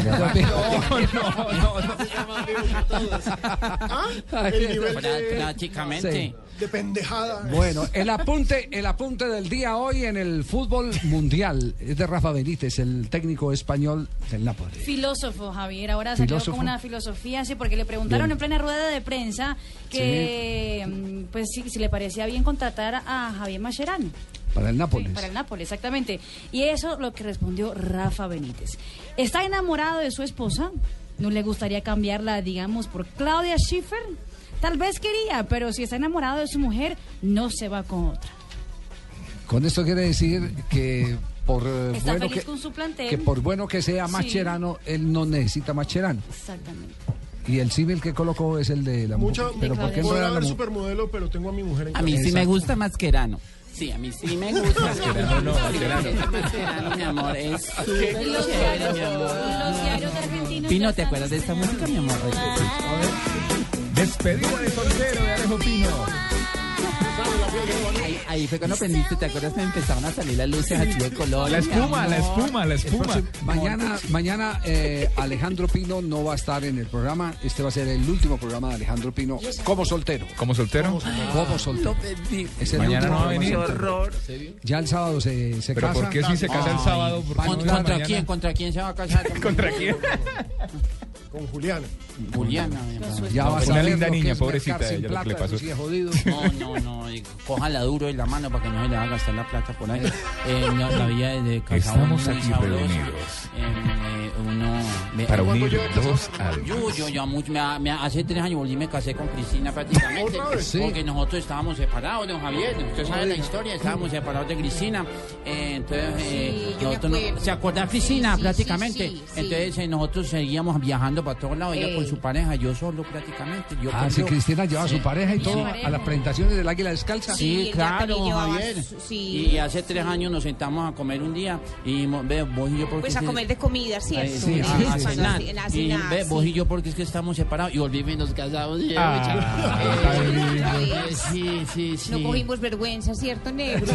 Ah, el nivel de, Prácticamente. Sí. De pendejada. Bueno, el apunte, el apunte del día hoy en el fútbol mundial es de Rafa Benítez, el técnico español del Nápoles. Filósofo, Javier. Ahora salió Filósofo. con una filosofía, sí, porque le preguntaron Bien. en plena rueda de prensa que, mm, pues, si, si le parecía bien contratar a Javier Mascherano. Para el Sí, Nápoles. para el Nápoles, exactamente. Y eso lo que respondió Rafa Benítez. ¿Está enamorado de su esposa? ¿No le gustaría cambiarla, digamos, por Claudia Schiffer? Tal vez quería, pero si está enamorado de su mujer, no se va con otra. Con esto quiere decir que por eh, Está bueno feliz que, con su plantel. que por bueno que sea Sí. Mascherano, él no necesita Mascherano. Exactamente. Y el símil que colocó es el de la mujer. Pero ¿por qué la haber mu- supermodelo, pero tengo a mi mujer en A mí casa. sí me gusta Mascherano. Sí, a mí sí me gusta. Mascherano no, Mascherano, mi amor, es súper Los chévere, diarios, mi amor. los diarios argentinos. Pino, ya ¿te acuerdas de esta música, mi amor? Despedida de soltero de Alejo Pino. Ahí, ahí fue cuando aprendiste, ¿te acuerdas que empezaron a salir las luces así de color? La espuma, la espuma, la espuma. Mañana, mañana eh, Alejandro Pino no va a estar en el programa. Este va a ser el último programa de Alejandro Pino como soltero. ¿Como soltero? Como soltero. Es el Mañana último no va a venir. programa. Ya el sábado se, se ¿Pero casa. por qué si se casa el sábado? ¿Por qué no ¿Contra, quién? ¿Contra quién se va a casar? [laughs] ¿Contra quién? Con Juliana. Juliana. Ya vas a Una ver linda niña, pobrecita, ella lo que le plata, pasó. sí. No, no, no. y Cójala duro en la mano para que no se le va a gastar la plata por ahí. Eh, no, la vida de casado Estamos aquí reunidos. Eh, eh, uno, ve- Para unir yo, dos almas. Yo, yo, ya mucho, me, me- hace tres años volví y me casé con Cristina prácticamente. ¿Otra vez? Sí. Porque nosotros estábamos separados, don Javier. Usted sabe la historia, estábamos separados de Cristina. Eh, entonces, eh, yo me nosotros no- acuerdo. ¿se acuerda Cristina Sí, sí, prácticamente? sí, sí, sí. Entonces, eh, nosotros seguíamos viajando para todos lados, ella Eh. con su pareja, yo solo prácticamente. Yo Ah, sí. Cristina lleva a su Sí. pareja y todo a las presentaciones del Águila Descalza. Sí, Sí, claro, Javier. sí. Y hace tres años nos sentamos a comer un día y ve, vos y yo porque Pues a comer de comida, ¿cierto? Eh, sí, Eh, a, cenar. Y ve, vos sí. y yo porque es que estamos separados y volvimos y nos casamos. y- Ah, Eh, sí, sí, sí. No cogimos vergüenza, ¿cierto, negro?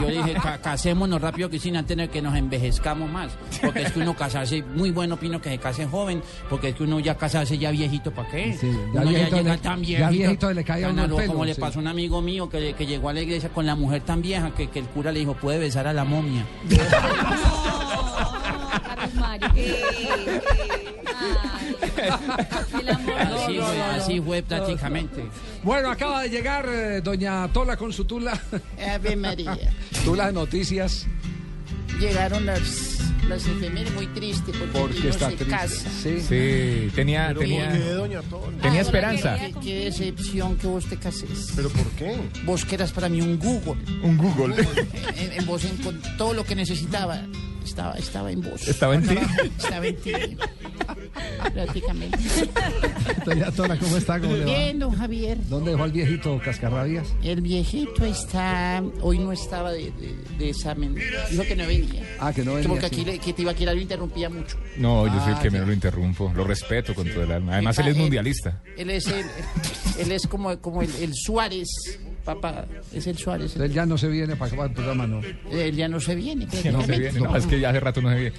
Yo dije, casémonos rápido que sin antes de que nos envejezcamos más. Porque es que uno casarse, muy bueno opino que se case joven, porque es que uno ya casarse ya viejito, ¿para qué? Sí, ya uno viejito ya llega le- tan ya viejito. viejito le cae a uno pelo, Como le pasó a un amigo mío que, que llegó a la iglesia con la mujer tan vieja que, que el cura le dijo, puede besar a la momia. [laughs] [laughs] Así fue, así fue prácticamente. Bueno, acaba de llegar eh, doña Tola con su tula. Ave María. [laughs] Tula de noticias. Llegaron las, las efemérides muy tristes porque, Porque está se triste. casa. Sí. Sí, tenía, Pero tenía, ¿por qué, doña tenía Ah, esperanza. Qué, qué decepción que vos te cases. ¿Pero por qué? Vos que eras para mí un Google. Un Google. En, en vos en- con todo lo que necesitaba. Estaba, estaba en vos. Estaba en ti. Estaba en ti. Prácticamente. Doña Tola, ¿cómo está? ¿Cómo le va? Bien, don Javier. ¿Dónde dejó al viejito Cascarrabias? El viejito está. Hoy no estaba de, de- de examen. Dijo que no venía. Ah, que no Que venía. porque sí. aquí le- que te iba a quedar lo interrumpía mucho. No, yo soy el Ah, que ya. menos lo interrumpo. Lo respeto con todo el alma. Además, él es mundialista. Él es el, [laughs] él es como, como el, el Suárez, papá. Es el Suárez. Él ya no se viene para acabar el programa, ¿no? Él ya no se viene. Que no se viene. No, es que ya hace rato no se viene.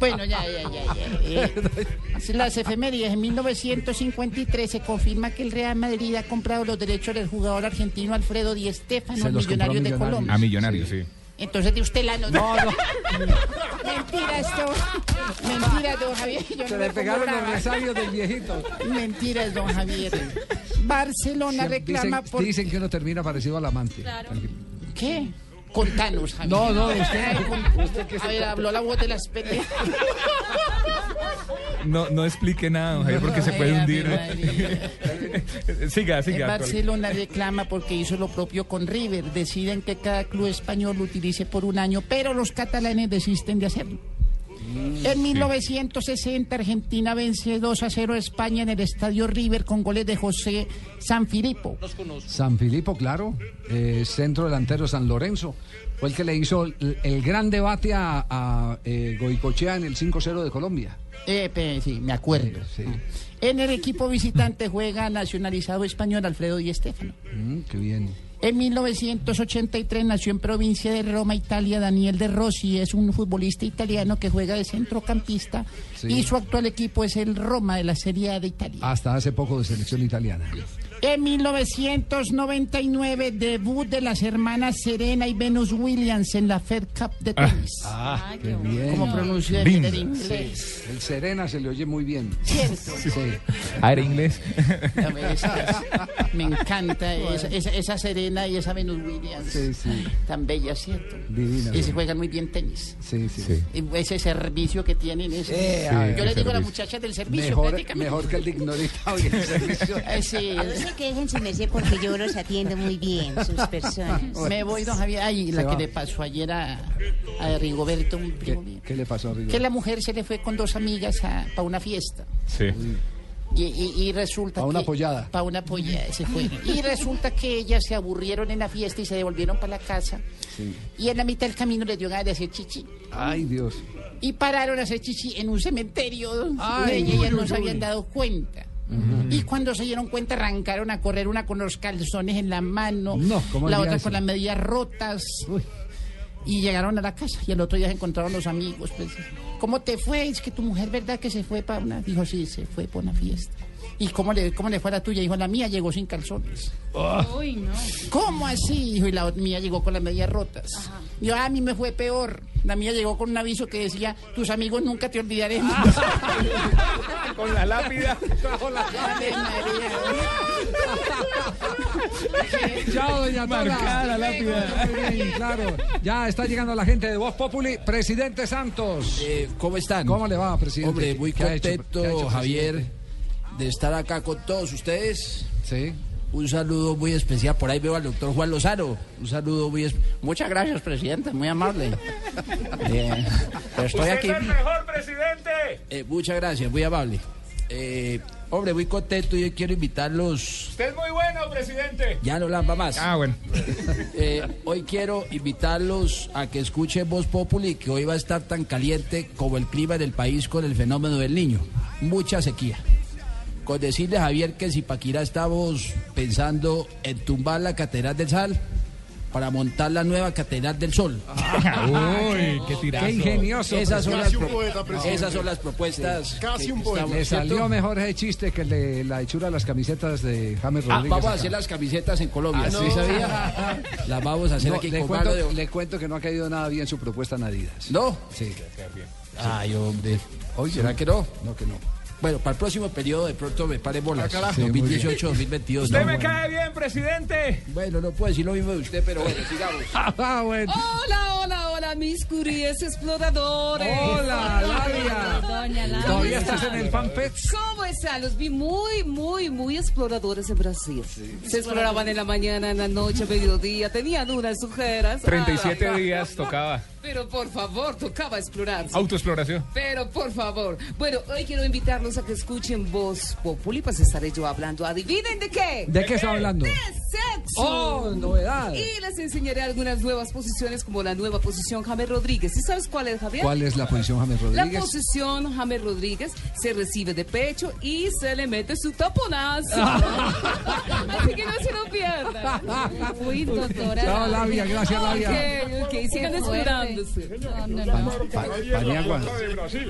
Bueno, ya, ya, ya. ya. Eh, las efemérides. En 1953 se confirma que el Real Madrid ha comprado los derechos del jugador argentino Alfredo Di Stéfano, Se los compró millonario de Millonarios. Colombia. A millonario, sí. Entonces de usted la no. No, no. [laughs] Mentira esto. Mentira, don Javier. Yo Se no le pegaron los resabios del viejito. Mentiras, don Javier. Barcelona Dicen, reclama por. dicen que uno termina parecido al amante. ¿Qué? Contanos, Javier. No, no, usted- con- A ver, habló la voz de las peleas. No, no explique nada, don Javier, porque se puede hundir. [laughs] Siga, El siga. Barcelona reclama porque hizo lo propio con River. Deciden que cada club español lo utilice por un año, pero los catalanes desisten de hacerlo. En 1960 Argentina vence 2 a 0 a España en el Estadio River con goles de José Sanfilippo. San Filipo, claro. eh, centro delantero San Lorenzo. Fue el que le hizo el, el gran debate a, a, eh, Goicochea en el 5-0 de Colombia. Eh, pe- sí, me acuerdo. En el equipo visitante juega nacionalizado español Alfredo Di Stéfano. Mm, qué bien. En 1983 nació en provincia de Roma, Italia, Daniel De Rossi. Es un futbolista italiano que juega de centrocampista Sí. y su actual equipo es el Roma de la Serie A de Italia. Hasta hace poco de selección italiana. En 1999 debut de las hermanas Serena y Venus Williams en la Fed Cup de tenis. Ah, qué bien. ¿Cómo pronuncia Linda. el inglés? Sí, El Serena se le oye muy bien. Cierto. Sí. Ah, era inglés. [laughs] Me encanta esa, esa- esa Serena y esa Venus Williams. Sí, sí. Tan bella, ¿cierto? Divina. Y se juegan muy bien tenis. Sí, sí. Y Ese servicio que tienen es... Eh, Yo ver, digo a las muchachas del servicio. Mejor, prácticamente. mejor que el de Ignorita hoy en el servicio. [laughs] Sí. A no ser que dejen su merced porque yo los atiendo muy bien, sus personas. Me voy, don Javier. Ay, Se la que le pasó ayer a, a Rigoberto, un primo mío. ¿Qué le pasó a Rigo? Que la mujer se le fue con dos amigas para una fiesta. Sí. Y, y- y resulta Pa' una que... pollada. Para una pollada, se fue. [laughs] Y resulta que ellas se aburrieron en la fiesta y se devolvieron para la casa. Sí. Y en la mitad del camino les dio ganas de hacer chichi. Ay, Dios. Y pararon a hacer chichi en un cementerio. Ay, y ellas uy, no uy, se habían dado cuenta. Y cuando se dieron cuenta arrancaron a correr una con los calzones en la mano, No, ¿cómo la otra eso? con las medias rotas. Y llegaron a la casa y al otro día se encontraron los amigos. Pues, ¿Cómo te fue? Es que tu mujer, ¿verdad que se fue para una...? Dijo, sí, se fue para una fiesta. ¿Y cómo le, cómo le fue a la tuya? Dijo, la mía llegó sin calzones. Uy, no. ¿Cómo así? Dijo, y la mía llegó con las medias rotas. Yo, "Ah, a mí me fue peor. La mía llegó con un aviso que decía, tus amigos nunca te olvidaremos. [laughs] Con la lápida. [laughs] María. [laughs] Chao, doña. Marcada la lápida. Muy bien, claro. Ya está llegando la gente de Voz Populi. Presidente Santos. Eh, ¿Cómo están? ¿Cómo le va, presidente? Hombre, muy ¿Qué ha hecho- contento, ha hecho, Javier, presidente? De estar acá con todos ustedes. Sí. Un saludo muy especial. Por ahí veo al doctor Juan Lozano. Un saludo muy especial. Muchas gracias, presidente, muy amable. [laughs] Eh, pero estoy aquí. mejor presidente! Eh, muchas gracias, muy amable. Eh, hombre, muy contento y hoy quiero invitarlos. Usted es muy bueno, presidente. Ya no lamba más. Ah, bueno. [laughs] Eh, hoy quiero invitarlos a que escuchen Voz Populi, que hoy va a estar tan caliente como el clima del país con el fenómeno del niño. Mucha sequía. Con decirle, Javier, que si Paquira estamos pensando en tumbar la Catedral del Sal para montar la nueva Catedral del Sol. [laughs] Uy, qué tirazo. Qué ingenioso. Esas son, las pro- poeta, esas son las propuestas. Casi un poeta. Le ¿cierto? salió mejor ese chiste que el de la hechura de las camisetas de James Ah, Rodríguez. vamos a hacer las camisetas en Colombia, Ah, ¿sí no. sabía? [laughs] Las vamos a hacer No, aquí le, con cuento, de- le cuento que no ha caído nada bien su propuesta en Adidas. ¿No? Sí. Ay, hombre. Hoy ¿Será que no? No, que no. Bueno, para el próximo periodo de pronto me pare bolas. Ah, carajo. Sí, muy 2018-2022. Usted ¿no? me Bueno. cae bien, presidente. Bueno, no puedo decir lo mismo de usted, pero bueno, sigamos. [laughs] Ah, bueno. Hola, hola, hola, mis curíes exploradores. Hola, Labia. Doña Lara. ¿Todavía estás en el fanpage? ¿Cómo están? Los vi muy, muy, muy exploradores en Brasil. Se exploraban en la mañana, en la noche, mediodía. Tenían unas ojeras. 37 Ah, días tocaba. Pero por favor, tocaba explorar. Autoexploración. Pero por favor. Bueno, hoy quiero invitarlos a que escuchen Voz Populi, pues estaré yo hablando. ¿Adivinen de qué? ¿De qué está hablando? De sexo. Oh, novedad. Y les enseñaré algunas nuevas posiciones, como la nueva posición James Rodríguez. ¿Y sabes cuál es, Javier? ¿Cuál es la posición James La Rodríguez? posición James Rodríguez se recibe de pecho y se le mete su taponazo. [laughs] Así que no se lo pierdan. [laughs] Uy, doctora. Chao, Labia, gracias, Labia. Ok, ok, sigan explorando. Paniagua,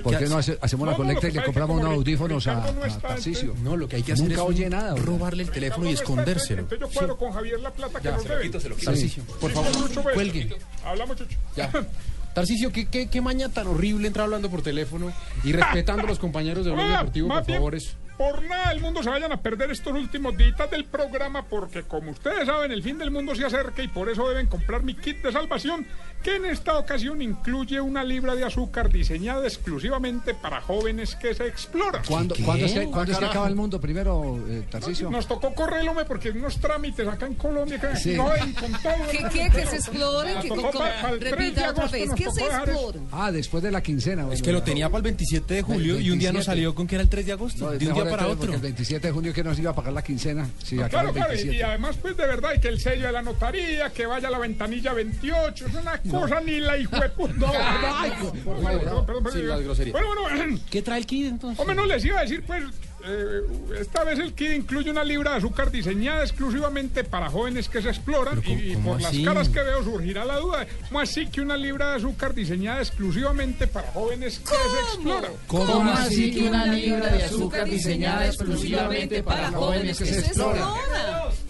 ¿por qué no hace- hacemos la colecta y le compramos unos audífonos a, a Tarcisio? No, lo que hay que hacer Nunca es oye nada. robarle el teléfono y escondérselo. Yo cuadro con Javier la plata que nos debe. Tarcisio, por favor, cuelgue. Hablamos, Chucho. Ya. [laughs] Tarcicio, ¿qué, qué, qué maña tan horrible entrar hablando por teléfono y respetando a los compañeros de Blog Deportivo, por favor? Por nada del mundo se vayan a perder estos últimos días del programa porque como ustedes saben el fin del mundo se acerca y por eso deben comprar mi kit de salvación que en esta ocasión incluye una libra de azúcar diseñada exclusivamente para jóvenes que se exploran. ¿Cuándo, ¿cuándo es que, cuándo es que acaba el mundo primero, eh, Tarcisio? Nos tocó correrlo porque unos trámites acá en Colombia que Sí. no y con todo. ¿Qué, qué? ¿Que se exploren? ¿Que- tocó que- pa- pa el 3 de repita otra vez. ¿Qué se exploren? Ah, después de la quincena. Es bueno, que lo tenía para el 27 de julio y un día nos 27. salió con que era el 3 de agosto. No, de un día para otro. El 27 de junio que nos iba a pagar la quincena. Sí, acaba Claro, claro, y, 27. y además, pues de verdad, y que el sello de la notaría, que vaya a la ventanilla 28, es una cosa ni la hijo de puta. No, [laughs] Ay, no, perdón, por favor, perdón, perdón, sin perdón. las groserías. Bueno, bueno, ¿Qué trae el kit entonces? hombre, no les iba a decir, pues, eh, esta vez el kit incluye una libra de azúcar diseñada exclusivamente para jóvenes que se exploran Pero, y, y ¿cómo por así? las caras que veo surgirá la duda, ¿cómo así que una libra de azúcar diseñada exclusivamente para jóvenes que se exploran? ¿Cómo así que una libra de azúcar diseñada exclusivamente para jóvenes que se exploran?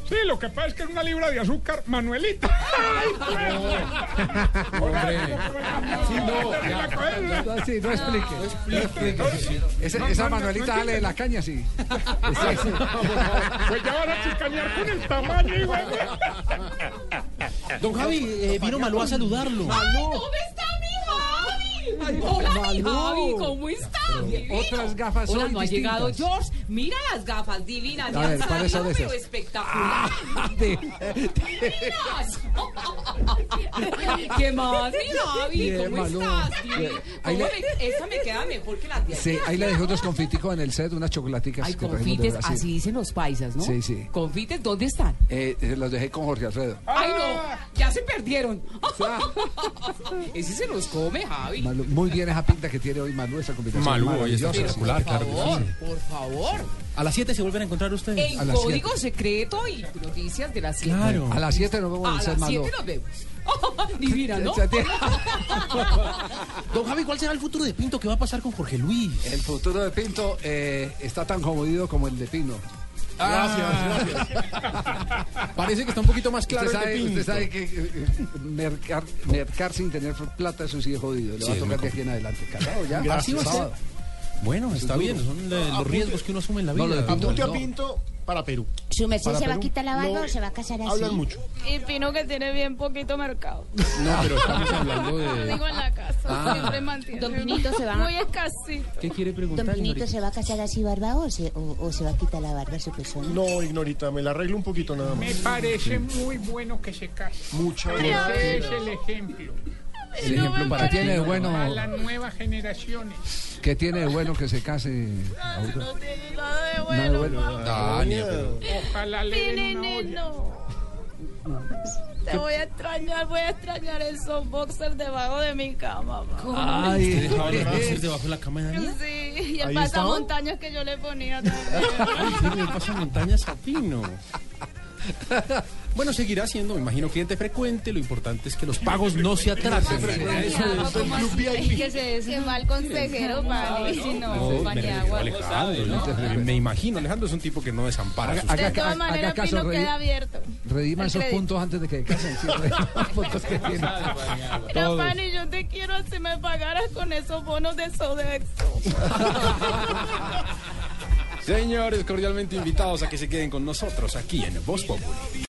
Sí, lo que pasa es que es una libra de azúcar, Manuelita. Hombre. Sí, no, No, sí, no explique. No explique. Esa, esa Manuelita dale de la caña, sí. Esa- sí. Pues ya van a chicanear con el tamaño, de- Don Javi, eh, vino Malú a saludarlo. ¿Cómo está mi? Hola, mi Malú. Javi, ¿cómo está? Divino. Otras gafas Hola, hoy no ha llegado George. Mira las gafas divinas. A ver, ya ¿cuáles son esas? espectacular. [laughs] de- Divinas. ¿Qué más, mi Javi? Bien, ¿Cómo Malú. estás? Ahí ¿Cómo le- me- Esta me queda mejor que las de Sí, ahí le dejé unos confiticos en el set, unas chocolaticas. Ay, que trajimos de confites, Brasil. así dicen los paisas, ¿no? Sí, sí. Confites, ¿dónde están? Eh, eh, los dejé con Jorge Alfredo. Ay, no, ya se perdieron. [laughs] Ese se los come, Javi. Malú, muy bien esa pinta que tiene hoy Malú, esa combinación. Malú, hoy está espectacular, claro que Por favor, sí. por favor. A las 7 se vuelven a encontrar ustedes. En A las código siete. secreto y noticias de las 7. Claro. A las 7 nos vemos en A el set las Malú. 7 nos vemos. [laughs] Divina, ¿no? [laughs] Don Javi, ¿cuál será el futuro de Pinto? ¿Qué va a pasar con Jorge Luis? El futuro de Pinto eh, está tan jodido como el de Pino. Gracias, gracias. Parece que está un poquito más claro usted, sabe, usted sabe que eh, mercar, mercar sin tener plata, eso sí es jodido. Le Sí, va a tocar de aquí en adelante. Cagado ya. Así va a ser. Bueno, está es bien, son de- los riesgos que uno asume en la vida. No, lo de Pinto, Apunte a. Pinto para Perú. ¿Su merced Para se va a Perú. quitar la barba No, o se va a casar así? Hablan mucho. Y Pino que tiene bien poquito mercado. [laughs] No, pero estamos hablando Lo de... digo en la casa, Ah. siempre mantiene. Don Pinito se va- Muy escasito. ¿Qué quiere ¿Don preguntar, Pinito señorita? se va a casar así barba o se, o, o se va a quitar la barba a su persona? No, ignorita, me la arreglo un poquito nada Me más. parece muy bueno que se case. Muchas Ese gracias. es el ejemplo. El ejemplo para tiene de bueno, A las nuevas generaciones. que tiene de bueno que se case. Aura? No tiene nada de Nada bueno. de bueno. Dania, pero... Ojalá le den una olla. no. Te voy a extrañar, voy a extrañar el softboxer debajo de mi cama, mamá. ¿Usted Ay, dejaba los boxers debajo de la cama de Dania? Sí, y el pasamontañas que yo le ponía también. [laughs] Ay, sí, me pasa montañas a Pino. Bueno, seguirá siendo, me imagino, cliente frecuente. Lo importante es que los pagos no se atrasen. Que se consejero, vale. Si no, No, me. Alejandro. ¿no? Me imagino, Alejandro es un tipo que no desampara Haga- De todas haga maneras, caso, Pino Rey. queda abierto. redima esos puntos antes de que casen. Sí, los [laughs] puntos que tiene. Mira, Pani, yo te quiero si me pagaras con esos bonos de Sodexo. [laughs] Señores, cordialmente invitados a que se queden con nosotros aquí en Voz Populi.